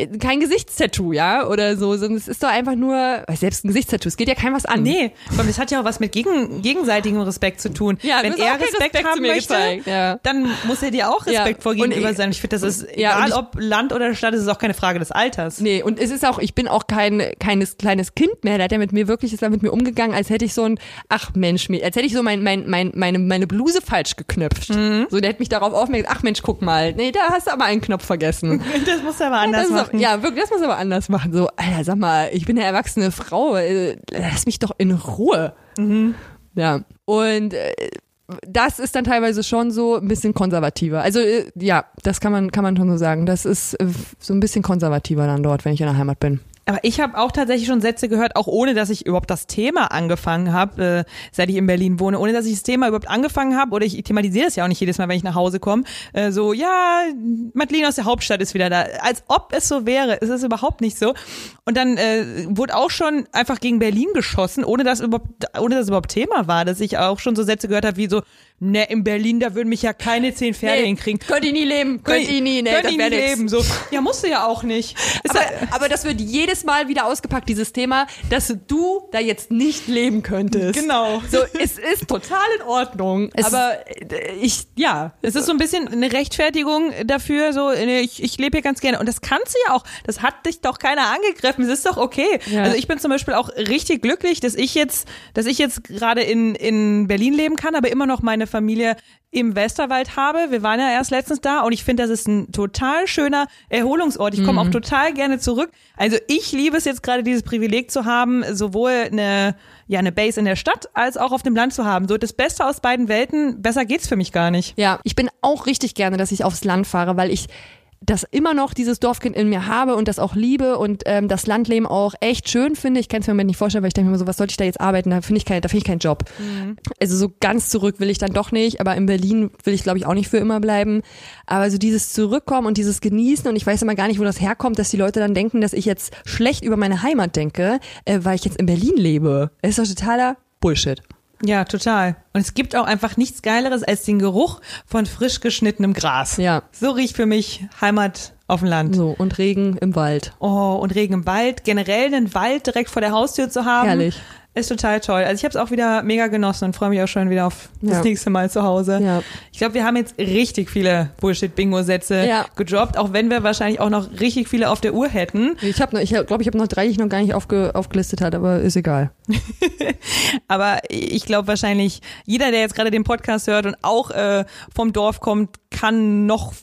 kein Gesichtstattoo, ja, oder so, sondern es ist doch einfach nur, selbst ein Gesichtstattoo, es geht ja keinem was an. Nee, aber das hat ja auch was mit gegen, gegenseitigem Respekt zu tun. Ja, du Wenn er Respekt, Respekt zu haben mir möchte, gezeigt, ja. dann muss er dir auch Respekt Ja, vor und gegenüber ich- sein. Ich finde, das ist Ja, egal, ich- ob Land oder Stadt, es ist auch keine Frage des Alters. Nee, und es ist auch, ich bin auch kein keines kleines Kind mehr. Der hat ja mit mir wirklich, ist da mit mir umgegangen, als hätte ich so ein, ach Mensch, als hätte ich so mein, mein, mein, meine, meine Bluse falsch geknöpft. Mhm. So, der hat mich darauf aufmerksam, ach Mensch, guck mal, nee, da hast du aber einen Knopf vergessen. [LAUGHS] Das muss er aber anders ist machen. Ja, wirklich, das muss aber anders machen. So, Alter, sag mal, ich bin eine erwachsene Frau, äh, lass mich doch in Ruhe. Ja, und äh, das ist dann teilweise schon so ein bisschen konservativer. Also äh, ja, das kann man kann man schon so sagen. Das ist äh, so ein bisschen konservativer dann dort, wenn ich in der Heimat bin. Aber ich habe auch tatsächlich schon Sätze gehört, auch ohne dass ich überhaupt das Thema angefangen habe, äh, seit ich in Berlin wohne, ohne dass ich das Thema überhaupt angefangen habe, oder ich thematisiere das ja auch nicht jedes Mal, wenn ich nach Hause komme, äh, so, ja, Madeline aus der Hauptstadt ist wieder da. Als ob es so wäre. Es ist überhaupt nicht so. Und dann äh, wurde auch schon einfach gegen Berlin geschossen, ohne dass überhaupt, ohne dass es überhaupt Thema war, dass ich auch schon so Sätze gehört habe, wie so, ne, in Berlin, da würden mich ja keine zehn Pferde hinkriegen. Könnt ihr nie leben, könnt ihr nie, nee, Könnt wär nie leben. So, [LAUGHS] ja, musst du ja auch nicht. Aber, ja- aber das wird jedes Mal wieder ausgepackt, dieses Thema, dass du da jetzt nicht leben könntest. Genau. So, es ist total in Ordnung. Es aber äh, ich, ja. Es ist so ein bisschen eine Rechtfertigung dafür, so, nee, ich, ich lebe hier ganz gerne. Und das kannst du ja auch. Das hat dich doch keiner angegriffen. Es ist doch okay. Ja. Also ich bin zum Beispiel auch richtig glücklich, dass ich jetzt, dass ich jetzt gerade in, in Berlin leben kann, aber immer noch meine Familie im Westerwald habe. Wir waren ja erst letztens da und ich finde, das ist ein total schöner Erholungsort. Ich komme auch total gerne zurück. Also ich liebe es jetzt gerade, dieses Privileg zu haben, sowohl eine, ja, eine Base in der Stadt als auch auf dem Land zu haben. So das Beste aus beiden Welten. Besser geht's für mich gar nicht. Ja, ich bin auch richtig gerne, dass ich aufs Land fahre, weil ich das immer noch dieses Dorfkind in mir habe und das auch liebe und ähm, das Landleben auch echt schön finde. Ich kann es mir im Moment nicht vorstellen, weil ich denke mir immer so, was sollte ich da jetzt arbeiten? Da finde ich kein, da finde ich keinen Job. Also so ganz zurück will ich dann doch nicht, aber in Berlin will ich glaube ich auch nicht für immer bleiben. Aber so dieses Zurückkommen und dieses Genießen und ich weiß immer gar nicht, wo das herkommt, dass die Leute dann denken, dass ich jetzt schlecht über meine Heimat denke, äh, weil ich jetzt in Berlin lebe. Das ist doch totaler Bullshit. Ja, total. Und es gibt auch einfach nichts Geileres als den Geruch von frisch geschnittenem Gras. Ja. So riecht für mich Heimat auf dem Land. So und Regen im Wald. Oh, und Regen im Wald. Generell einen Wald direkt vor der Haustür zu haben. Herrlich. Ist total toll. Also ich habe es auch wieder mega genossen und freue mich auch schon wieder auf das Ja. nächste Mal zu Hause. Ja. Ich glaube, wir haben jetzt richtig viele Bullshit-Bingo-Sätze Ja. gedroppt, auch wenn wir wahrscheinlich auch noch richtig viele auf der Uhr hätten. Ich habe, ich glaube, ich habe noch drei, die ich noch gar nicht aufge, aufgelistet hat, aber ist egal. [LAUGHS] Aber ich glaube wahrscheinlich, jeder, der jetzt gerade den Podcast hört und auch äh, vom Dorf kommt, kann noch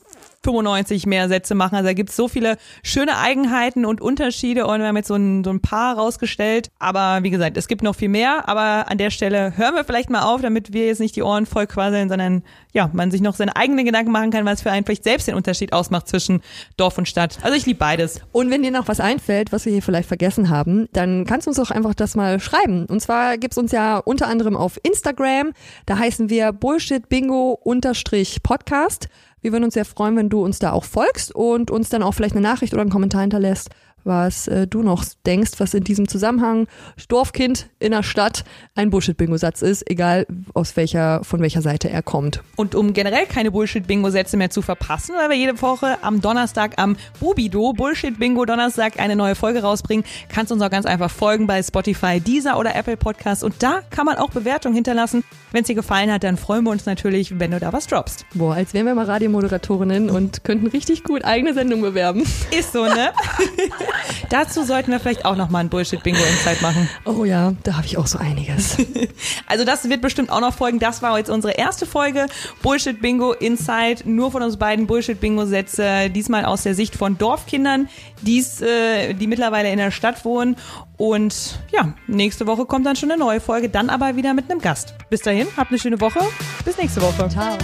95 mehr Sätze machen. Also da gibt's so viele schöne Eigenheiten und Unterschiede und wir haben jetzt so ein, so ein paar rausgestellt. Aber wie gesagt, es gibt noch viel mehr. Aber an der Stelle hören wir vielleicht mal auf, damit wir jetzt nicht die Ohren voll quasseln, sondern ja, man sich noch seine eigenen Gedanken machen kann, was für einen vielleicht selbst den Unterschied ausmacht zwischen Dorf und Stadt. Also ich liebe beides. Und wenn dir noch was einfällt, was wir hier vielleicht vergessen haben, dann kannst du uns doch einfach das mal schreiben. Und zwar gibt's uns ja unter anderem auf Instagram. Da heißen wir Bullshit-Bingo-Podcast. Wir würden uns sehr freuen, wenn du uns da auch folgst und uns dann auch vielleicht eine Nachricht oder einen Kommentar hinterlässt, was äh, du noch denkst, was in diesem Zusammenhang Dorfkind in der Stadt ein Bullshit-Bingo-Satz ist, egal aus welcher, von welcher Seite er kommt. Und um generell keine Bullshit-Bingo-Sätze mehr zu verpassen, weil wir jede Woche am Donnerstag am Bubido Bullshit-Bingo Donnerstag eine neue Folge rausbringen, kannst du uns auch ganz einfach folgen bei Spotify, Deezer oder Apple Podcasts. Und da kann man auch Bewertungen hinterlassen. Wenn es dir gefallen hat, dann freuen wir uns natürlich, wenn du da was droppst. Boah, als wären wir mal Radiomoderatorinnen und könnten richtig gut eigene Sendung bewerben. Ist so, ne? [LAUGHS] [LAUGHS] Dazu sollten wir vielleicht auch nochmal ein Bullshit-Bingo-Insight machen. Oh ja, da habe ich auch so einiges. [LAUGHS] Also das wird bestimmt auch noch folgen. Das war jetzt unsere erste Folge Bullshit Bingo Inside. Nur von uns beiden Bullshit Bingo Sätze. Diesmal aus der Sicht von Dorfkindern, die's, äh, die mittlerweile in der Stadt wohnen. Und ja, nächste Woche kommt dann schon eine neue Folge. Dann aber wieder mit einem Gast. Bis dahin, habt eine schöne Woche. Bis nächste Woche. Ciao.